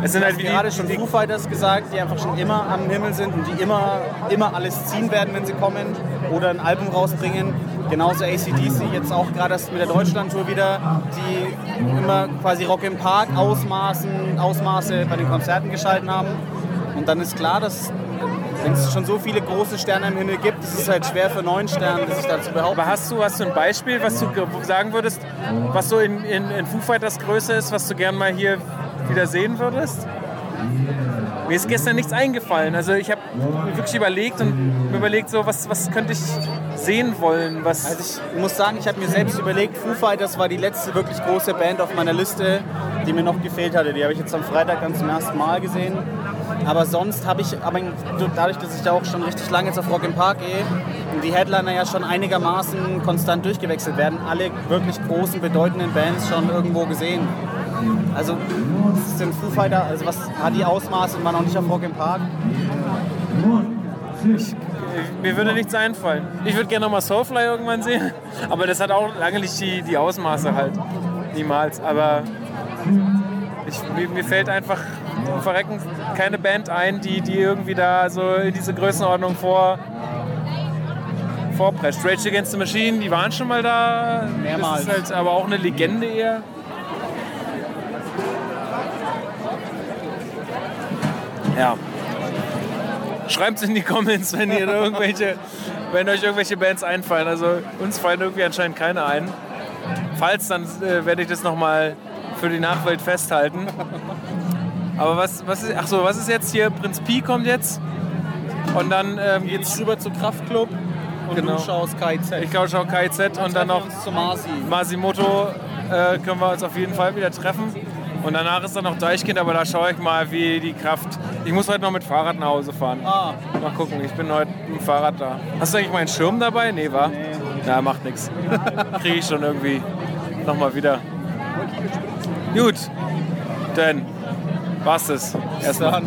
Es sind halt wie die- gerade schon Foo Fighters gesagt, die einfach schon immer am Himmel sind und die immer, immer alles ziehen werden, wenn sie kommen oder ein Album rausbringen. Genauso ACDC, jetzt auch gerade erst mit der Deutschland-Tour wieder, die immer quasi Rock im Park Ausmaßen, Ausmaße bei den Konzerten geschalten haben. Und dann ist klar, dass wenn es schon so viele große Sterne im Himmel gibt, ist es halt schwer für neun Sterne, sich da zu behaupten. Aber hast du, hast du ein Beispiel, was du ge- sagen würdest, was so in, in, in Foo Fighters Größe ist, was du gern mal hier wieder sehen würdest? Mir ist gestern nichts eingefallen. Also ich habe mir wirklich überlegt und mir überlegt, so, was, was könnte ich sehen wollen? Was Also ich muss sagen, ich habe mir selbst überlegt, Foo Fighters war die letzte wirklich große Band auf meiner Liste, die mir noch gefehlt hatte. Die habe ich jetzt am Freitag dann zum ersten Mal gesehen. Aber sonst habe ich, aber dadurch, dass ich da auch schon richtig lange jetzt auf Rock im Park gehe und die Headliner ja schon einigermaßen konstant durchgewechselt werden, alle wirklich großen, bedeutenden Bands schon irgendwo gesehen. Also sind Foo Fighter, also was hat die Ausmaße und war noch nicht auf Rock im Park? Ich, mir würde nichts einfallen. Ich würde gerne nochmal Soulfly irgendwann sehen, aber das hat auch lange nicht die, die Ausmaße halt. Niemals. Aber ich, mir, mir fällt einfach um Verrecken keine Band ein, die, die irgendwie da so in diese Größenordnung vor, vorpresst. Rage Against the Machine, die waren schon mal da. Mehrmals. Das ist halt aber auch eine Legende eher. Ja. Schreibt in die Comments, wenn ihr irgendwelche, wenn euch irgendwelche Bands einfallen. Also uns fallen irgendwie anscheinend keine ein. Falls, dann äh, werde ich das nochmal für die Nachwelt festhalten. Aber was, was ist, ach so, was ist jetzt hier? Prinz Pi kommt jetzt. Und dann ähm, geht's rüber zu Kraftklub und genau. du schaust KIZ. Ich glaube, schau KIZ und dann noch zu Masi. Masimoto äh, können wir uns auf jeden Fall wieder treffen. Und danach ist dann noch Deichkind, aber da schaue ich mal, wie die Kraft. Ich muss heute noch mit Fahrrad nach Hause fahren. Ah. Mal gucken, ich bin heute mit dem Fahrrad da. Hast du eigentlich meinen Schirm dabei? Nee, war? Nee. Ja, macht nichts. Kriege ich schon irgendwie nochmal wieder. Gut, dann war's das. Erstmal.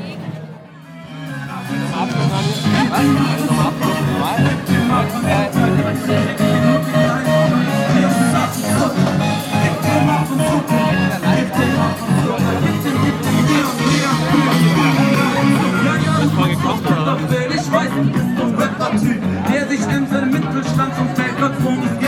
Ich weiß, du bist ein Rapper-Typ, der sich in seinem Mittelstandsumfeld Plattform des Geldes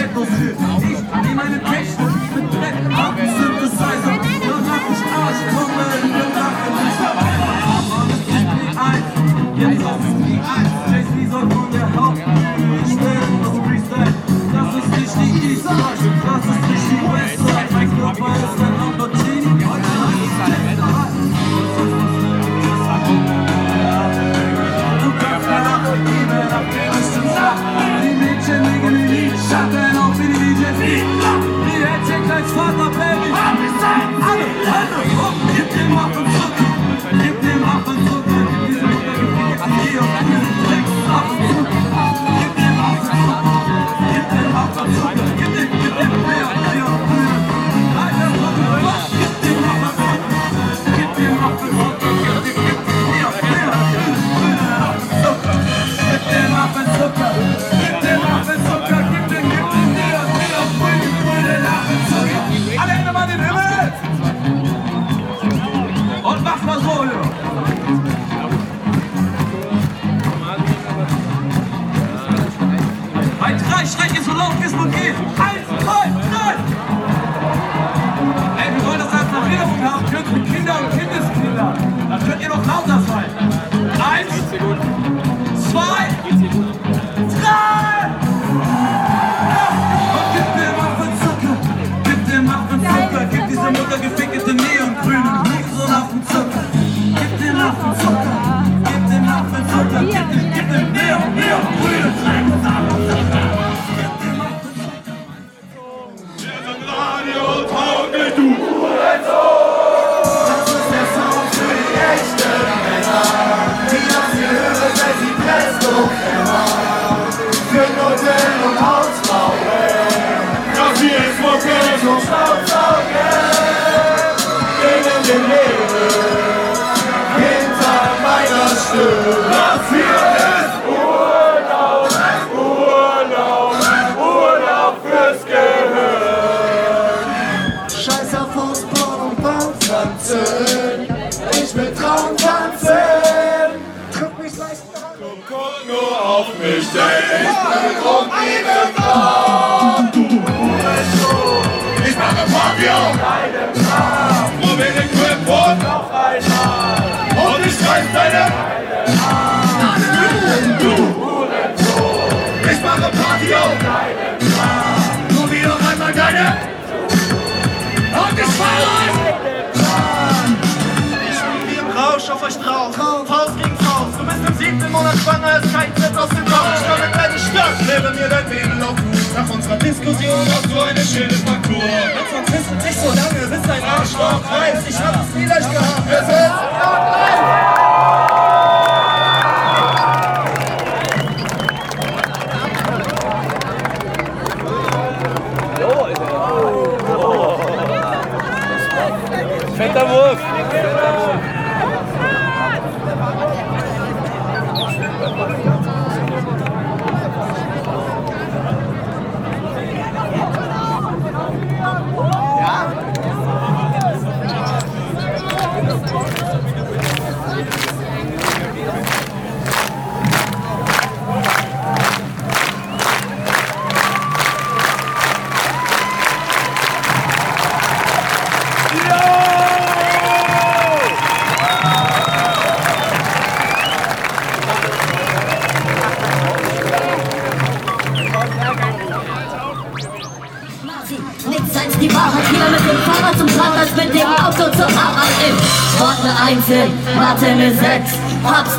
hoch, gib bis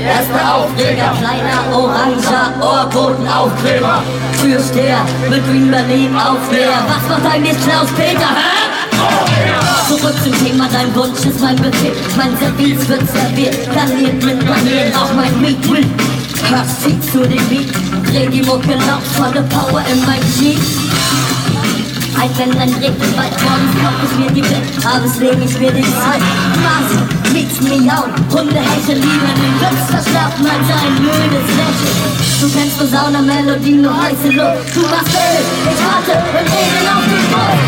erster Aufreger, kleiner oranger Ohrbotenaufkleber. Türsteher mit Green Berlin Aufnäher. Was macht eigentlich Klaus-Peter, hä? Zurück zum Thema, dein Wunsch ist mein Befehl. Mein Service wird serviert, garniert mit Manieren. Auch mein Meat. Hörst sie zu dem Beat, dreh die Mucke laut, volle Power in mein Jeep. Ein wenn ein Regen weit morgens kommt es mir die Welt, abends lege ich mir die Zeit. Masi, nichts miauen, Hunde hecheln lieber den Witz, verschlafen als ein müdes Lächeln. Du kennst nur Sauna-Melodie, nur heiße Luft. Du machst Öl, ich warte und Regen auf den Mund.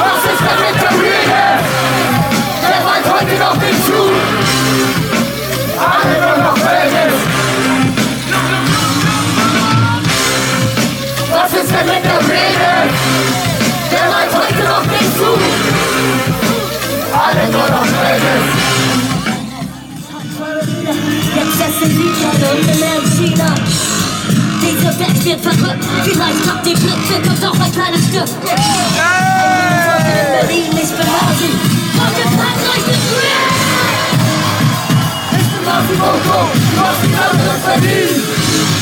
Was ist denn mit der Rede? Wer weiß heute noch den Schuh? Alle nur noch Vegas. Was ist denn mit der Rede? Wer weiß heute noch den Zug? Alle nur noch Vegas. Jetzt essen sie schon und in China. Diese Welt wird verrückt. Vielleicht habt ihr Glück, wird uns auch ein kleines Stück. In Berlin, ich bin Hasi. Und in Frankreich ist Real. Ich bin Masi Moto, du hast die anderen verdient.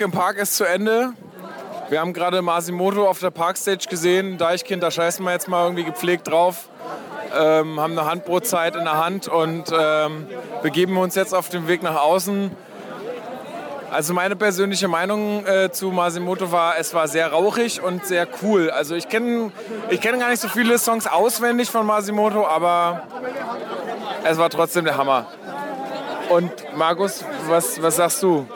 Rock im Park ist zu Ende. Wir haben gerade Masimoto auf der Parkstage gesehen. Deichkind, da scheißen wir jetzt mal irgendwie gepflegt drauf. Ähm, haben eine Handbrotzeit in der Hand und ähm, begeben uns jetzt auf den Weg nach außen. Also meine persönliche Meinung äh, zu Masimoto war, es war sehr rauchig und sehr cool. Also ich kenne ich kenn gar nicht so viele Songs auswendig von Masimoto, aber es war trotzdem der Hammer. Und Markus, was, was sagst du?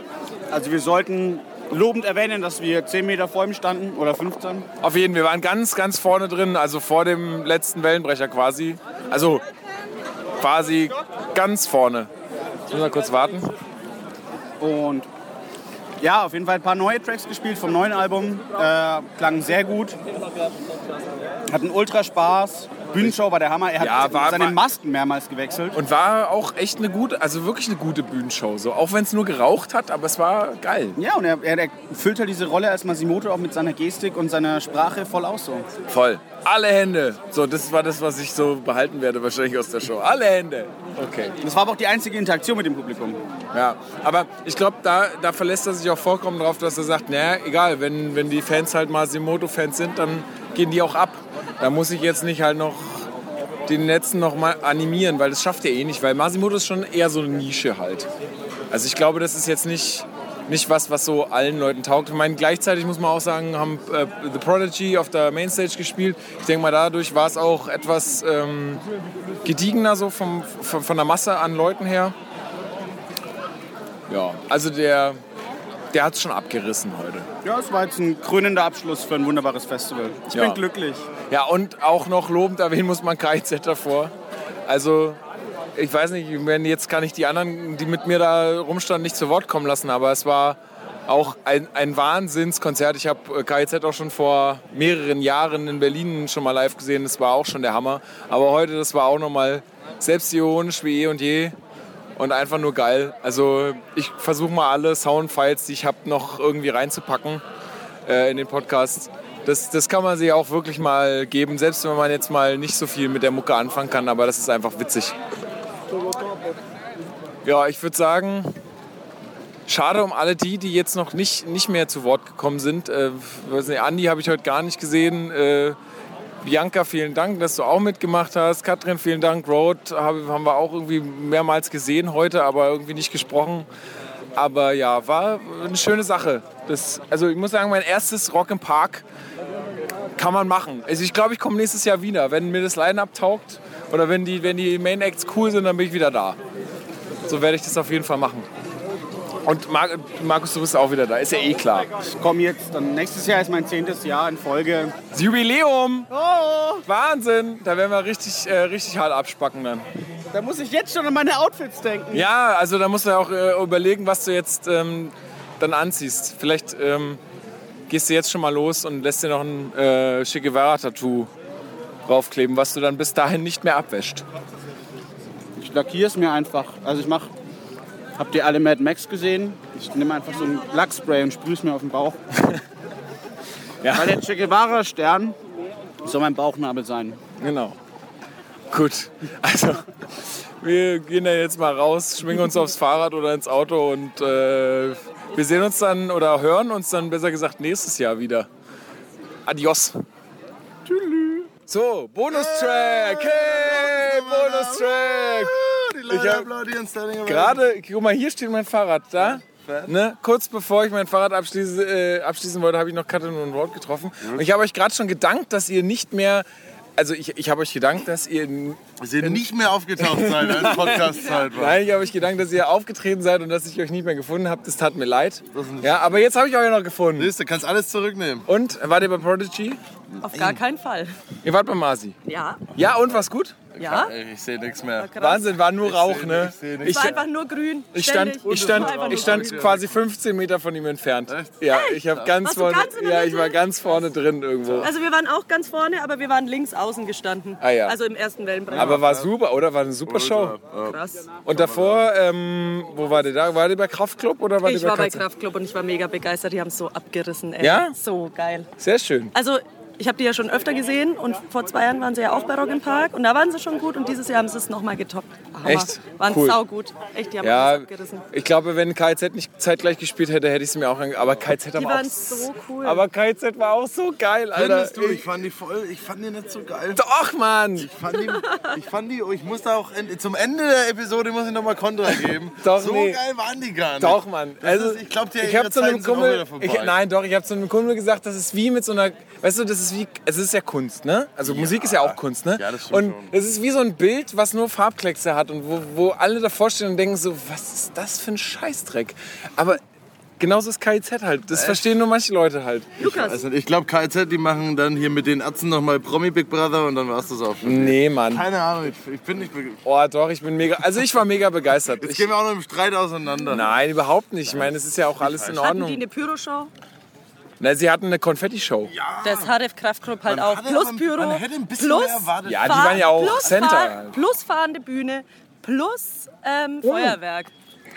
Also wir sollten lobend erwähnen, dass wir 10 Meter vor ihm standen oder 15. Auf jeden, wir waren ganz, ganz vorne drin, also vor dem letzten Wellenbrecher quasi. Also quasi ganz vorne. Jetzt müssen wir kurz warten. Und Ja, auf jeden Fall ein paar neue Tracks gespielt vom neuen Album. Äh, klangen sehr gut. Hatten ultra Spaß. Bühnenshow war der Hammer. Er hat Ja, war- seine Masken mehrmals gewechselt. Und war auch echt eine gute, also wirklich eine gute Bühnenshow. So. Auch wenn es nur geraucht hat, aber es war geil. Ja, und er, er, er füllt halt diese Rolle als Masimoto auch mit seiner Gestik und seiner Sprache voll aus. So. Voll. Alle Hände. So, das war das, was ich so behalten werde wahrscheinlich aus der Show. Alle Hände. Okay. Das war aber auch die einzige Interaktion mit dem Publikum. Ja, aber ich glaube, da, da verlässt er sich auch vollkommen drauf, dass er sagt, naja, egal, wenn, wenn die Fans halt Masimoto-Fans sind, dann gehen die auch ab. Da muss ich jetzt nicht halt noch den letzten noch mal animieren, weil das schafft er eh nicht, weil Masimoto ist schon eher so eine Nische halt. Also ich glaube, das ist jetzt nicht, nicht was, was so allen Leuten taugt. Ich meine, gleichzeitig muss man auch sagen, haben äh, The Prodigy auf der Mainstage gespielt. Ich denke mal, dadurch war es auch etwas ähm, gediegener so vom, von, von der Masse an Leuten her. Ja, also der, der hat es schon abgerissen heute. Ja, es war jetzt ein krönender Abschluss für ein wunderbares Festival. Ich Ja. bin glücklich. Ja, und auch noch lobend erwähnen muss man KIZ davor. Also, ich weiß nicht, wenn jetzt kann ich die anderen, die mit mir da rumstanden, nicht zu Wort kommen lassen, aber es war auch ein, ein Wahnsinnskonzert. Ich habe KIZ auch schon vor mehreren Jahren in Berlin schon mal live gesehen. Das war auch schon der Hammer. Aber heute, das war auch nochmal selbstironisch wie eh und je. Und einfach nur geil. Also ich versuche mal alle Soundfiles, die ich habe, noch irgendwie reinzupacken äh, in den Podcast. Das, das kann man sich auch wirklich mal geben, selbst wenn man jetzt mal nicht so viel mit der Mucke anfangen kann, aber das ist einfach witzig. Ja, ich würde sagen, schade um alle die, die jetzt noch nicht, nicht mehr zu Wort gekommen sind. Äh, weiß nicht, Andi habe ich heute gar nicht gesehen. Äh, Bianca, vielen Dank, dass du auch mitgemacht hast. Katrin, vielen Dank. Road hab- haben wir auch irgendwie mehrmals gesehen heute, aber irgendwie nicht gesprochen. Aber ja, war eine schöne Sache. Das, also ich muss sagen, mein erstes Rock im Park kann man machen. Also ich glaube, ich komme nächstes Jahr wieder. Wenn mir das Line-Up taugt oder wenn die, wenn die Main Acts cool sind, dann bin ich wieder da. So werde ich das auf jeden Fall machen. Und Mar Markus, du bist auch wieder da. Ist ja eh klar. Ich komme jetzt, dann nächstes Jahr ist mein zehntes Jahr in Folge. Das Jubiläum! Wahnsinn! Da werden wir richtig, äh, richtig hart abspacken dann. Da muss ich jetzt schon an meine Outfits denken. Ja, also da musst du auch äh, überlegen, was du jetzt ähm, dann anziehst. Vielleicht ähm, gehst du jetzt schon mal los und lässt dir noch ein äh, Che Guevara-Tattoo draufkleben, was du dann bis dahin nicht mehr abwäscht. Lackiere es mir einfach. Also ich mache. Habt ihr alle Mad Max gesehen? Ich nehme einfach so ein Lackspray und sprühe es mir auf den Bauch. Ja. Weil der Che Guevara-Stern soll mein Bauchnabel sein. Genau. Gut. Also, wir gehen da jetzt mal raus, schwingen uns aufs Fahrrad oder ins Auto und äh, wir sehen uns dann oder hören uns dann besser gesagt nächstes Jahr wieder. Adios. So, Bonustrack. Hey, Bonustrack. Ich hab gerade, guck mal, hier steht mein Fahrrad da. Ne? Kurz bevor ich mein Fahrrad abschließe, äh, abschließen wollte, habe ich noch Katrin und Rod getroffen. Und ich habe euch gerade schon gedankt, dass ihr nicht mehr. Also ich, ich habe euch gedankt, dass ihr, Dass ihr nicht mehr aufgetaucht seid, als Podcast-Zeit war. Nein, ich habe euch gedankt, dass ihr aufgetreten seid und dass ich euch nicht mehr gefunden habe. Das tat mir leid. Ja, aber jetzt habe ich euch ja noch gefunden. Siehst du, kannst alles zurücknehmen. Und wart ihr bei Prodigy? Auf gar keinen Fall. Ihr wart bei Masi. Ja. Ja, und was gut? Ja? Ich sehe nichts mehr. Wahnsinn, war nur Rauch, ne? Es war einfach nur grün. Ich stand, ich stand, ich stand quasi 15 Meter von ihm entfernt. Ja, ich habe ganz Warst du vorne, ganz in der ja, ich war ganz vorne drin irgendwo. Also wir waren auch ganz vorne, aber wir waren links außen gestanden. Ah, ja. Also im ersten Wellenbrecher. Aber war super, oder? War eine super Show. Krass. Und davor, ähm, wo war der da? War der bei Kraftclub oder war Ich war bei? Kraftclub und ich war mega begeistert. Die haben es so abgerissen. Ey. Ja? So geil. Sehr schön. Also ich habe die ja schon öfter gesehen und vor zwei Jahren waren sie ja auch bei Rock im Park und da waren sie schon gut und dieses Jahr haben sie es nochmal getoppt. Hammer. Echt? Waren Cool. saugut. Echt, die haben Ja, abgerissen. ich glaube, wenn KZ nicht zeitgleich gespielt hätte, hätte ich es mir auch ange... Aber KZ Die waren auch... so cool. Aber KZ war auch so geil, Alter. Findest du? Ich fand die voll, ich fand die nicht so geil. Doch, Mann! Ich fand die, ich fand die, ich muss da auch, zum Ende der Episode muss ich nochmal Kontra geben. Doch, so nee. geil waren die gar nicht. Doch, Mann. Das Also, ist, ich glaube, die ich habe zu einem Zeiten sind auch Kumpel, wieder vorbei. ich, nein, doch, ich habe zu einem Kumpel gesagt, das ist wie mit so einer, weißt du, das ist wie, es ist ja Kunst, ne? Also Musik ist ja auch Kunst, ne? Ja, das stimmt und schon. es ist wie so ein Bild, was nur Farbkleckse hat und wo, wo alle davor stehen und denken so, was ist das für ein Scheißdreck? Aber genauso ist KIZ halt. Das verstehen nur manche Leute halt. Also ich glaube, KZ, die machen dann hier mit den Ärzten nochmal Promi Big Brother und dann war's das auch schon. Nee, Mann. Keine Ahnung, ich, ich bin nicht. Oh, doch, ich bin mega. Also ich war mega begeistert. Jetzt Ich, gehen wir auch noch im Streit auseinander. nein, überhaupt nicht. Ich meine, es ist ja auch alles in Hatten die Ordnung. eine Pyroshow? Na, sie hatten eine Konfetti-Show. Das Haref Kraftgrupp halt Man auch. hatte Plus aber- Pyro. plus. Ja, die waren ja auch plus Center Fahr- halt. Plus fahrende Bühne. Plus ähm, Feuerwerk.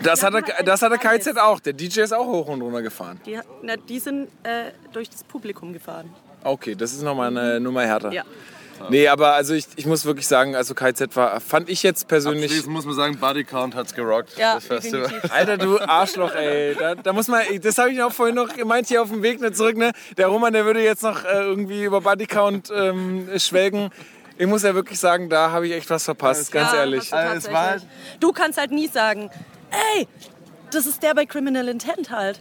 Das hatte, hatten das hatte alles. KZ auch. Der DJ ist auch hoch und runter gefahren. Die, na, die sind äh, durch das Publikum gefahren. Okay, das ist nochmal eine Nummer härter. Ja. Nee, aber also ich, ich muss wirklich sagen, also KZ war, fand ich jetzt persönlich. Abschließend muss man sagen, Body Count hat's gerockt. Ja, das Festival. definitiv. Alter, du Arschloch, ey. Da, da muss man, das habe ich auch vorhin noch gemeint hier auf dem Weg zurück. Ne? Der Roman, der würde jetzt noch äh, irgendwie über Bodycount ähm, schwelgen. Ich muss ja wirklich sagen, da habe ich echt was verpasst, ganz Ja, ehrlich. Also es war tatsächlich. Du kannst halt nie sagen, ey, das ist der bei Criminal Intent halt.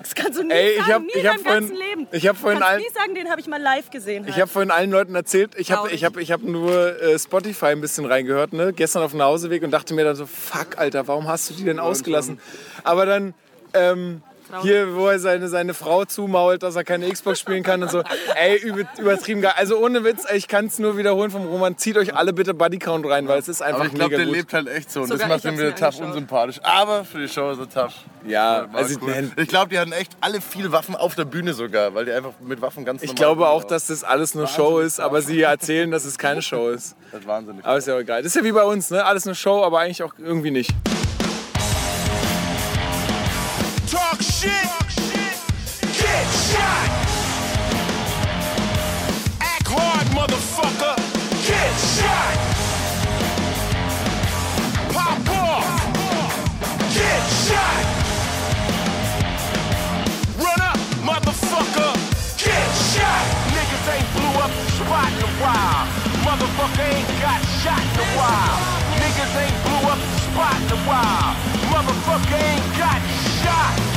Das kannst du nie Ey, ich sagen, hab- nie ich in hab deinem vorhin- ganzen Leben. ich hab vorhin allen- nie sagen, den habe ich mal live gesehen. Halt. Ich habe vorhin allen Leuten erzählt, ich habe ich hab, ich hab nur äh, Spotify ein bisschen reingehört, ne? gestern auf dem Nachhauseweg und dachte mir dann so, fuck, Alter, warum hast du die denn ausgelassen? Aber dann, ähm, hier, wo er seine, seine Frau zumault, dass er keine Xbox spielen kann und so, ey, über, übertrieben geil. Also ohne Witz, ich kann es nur wiederholen vom Roman, zieht euch alle bitte Bodycount rein, weil es ist einfach Aber ich glaube, mega der gut. lebt halt echt so. Und Sogar das ich macht ihn wieder mir tough angeschaut. unsympathisch. Aber für die Show ist er tough. Ja, War also cool. Ich glaube, die hatten echt alle viel Waffen auf der Bühne sogar, weil die einfach mit Waffen ganz ich normal glaube auch, dass das alles nur Show ist, aber sie erzählen, dass es keine Show ist. Das ist wahnsinnig. Aber ist ja auch egal. Das ist ja wie bei uns, ne? Alles nur Show, aber eigentlich auch irgendwie nicht. Shit. Get shot. Act hard, motherfucker. Get shot. Pop off. Get shot. Run up, motherfucker. Get shot. Niggas ain't blew up the spot in a while. Motherfucker ain't got shot in a while. Niggas ain't blew up the spot in a while. Motherfucker ain't got shot.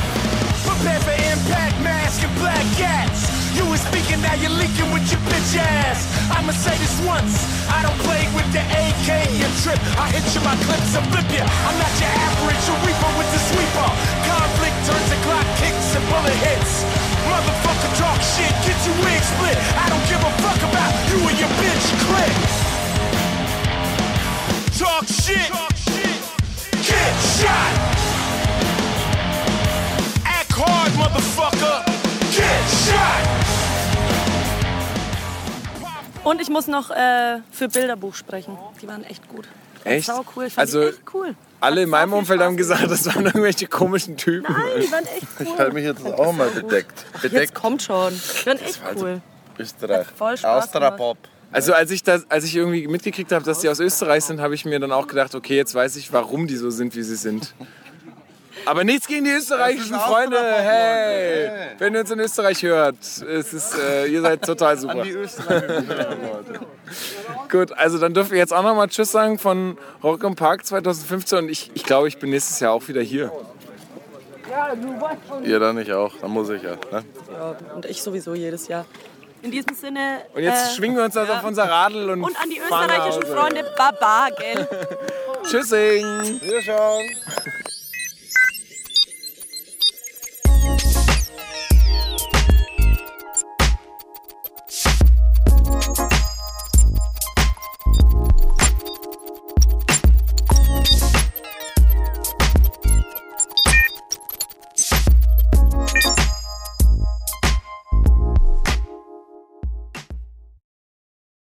For impact, mask and black cats. You was speaking, now you're leaking with your bitch ass. I'ma say this once. I don't play with the AK, you trip. I hit you my clips and flip you. I'm not your average, you reaper with the sweeper. Conflict turns to clock kicks and bullet hits. Motherfucker talk shit, get your wig split. I don't give a fuck about you and your bitch click. Talk shit. Get shot. Hard, motherfucker. Get shot. Und ich muss noch äh, für Bilderbuch sprechen. Die waren echt gut. Echt? Sau cool. Ich fand Also, die echt cool. Alle in meinem Umfeld haben gesagt, das waren irgendwelche komischen Typen. Nein, die waren echt cool. Ich halte mich jetzt auch mal bedeckt. Jetzt Bedeckt. kommt schon. Die waren echt cool. Österreich. voll Spaß Austria-Pop. Also als ich, das, als ich irgendwie mitgekriegt habe, dass die aus Österreich sind, habe ich mir dann auch gedacht, okay, jetzt weiß ich, warum die so sind, wie sie sind. Aber nichts gegen die österreichischen Freunde. Hey, wenn ihr uns in Österreich hört, es ist, äh, ihr seid total super. An die österreichischen Leute. Gut, also dann dürfen wir jetzt auch nochmal Tschüss sagen von Rock im Park 2015 und ich, ich glaube, ich bin nächstes Jahr auch wieder hier. Ihr dann nicht auch, dann muss ich ja. Ne? Ja, und ich sowieso jedes Jahr. In diesem Sinne. Und jetzt äh, schwingen wir uns also ja. auf unser Radl und, Und an die österreichischen. Freunde, Baba, gell? Tschüssing. Wir schauen.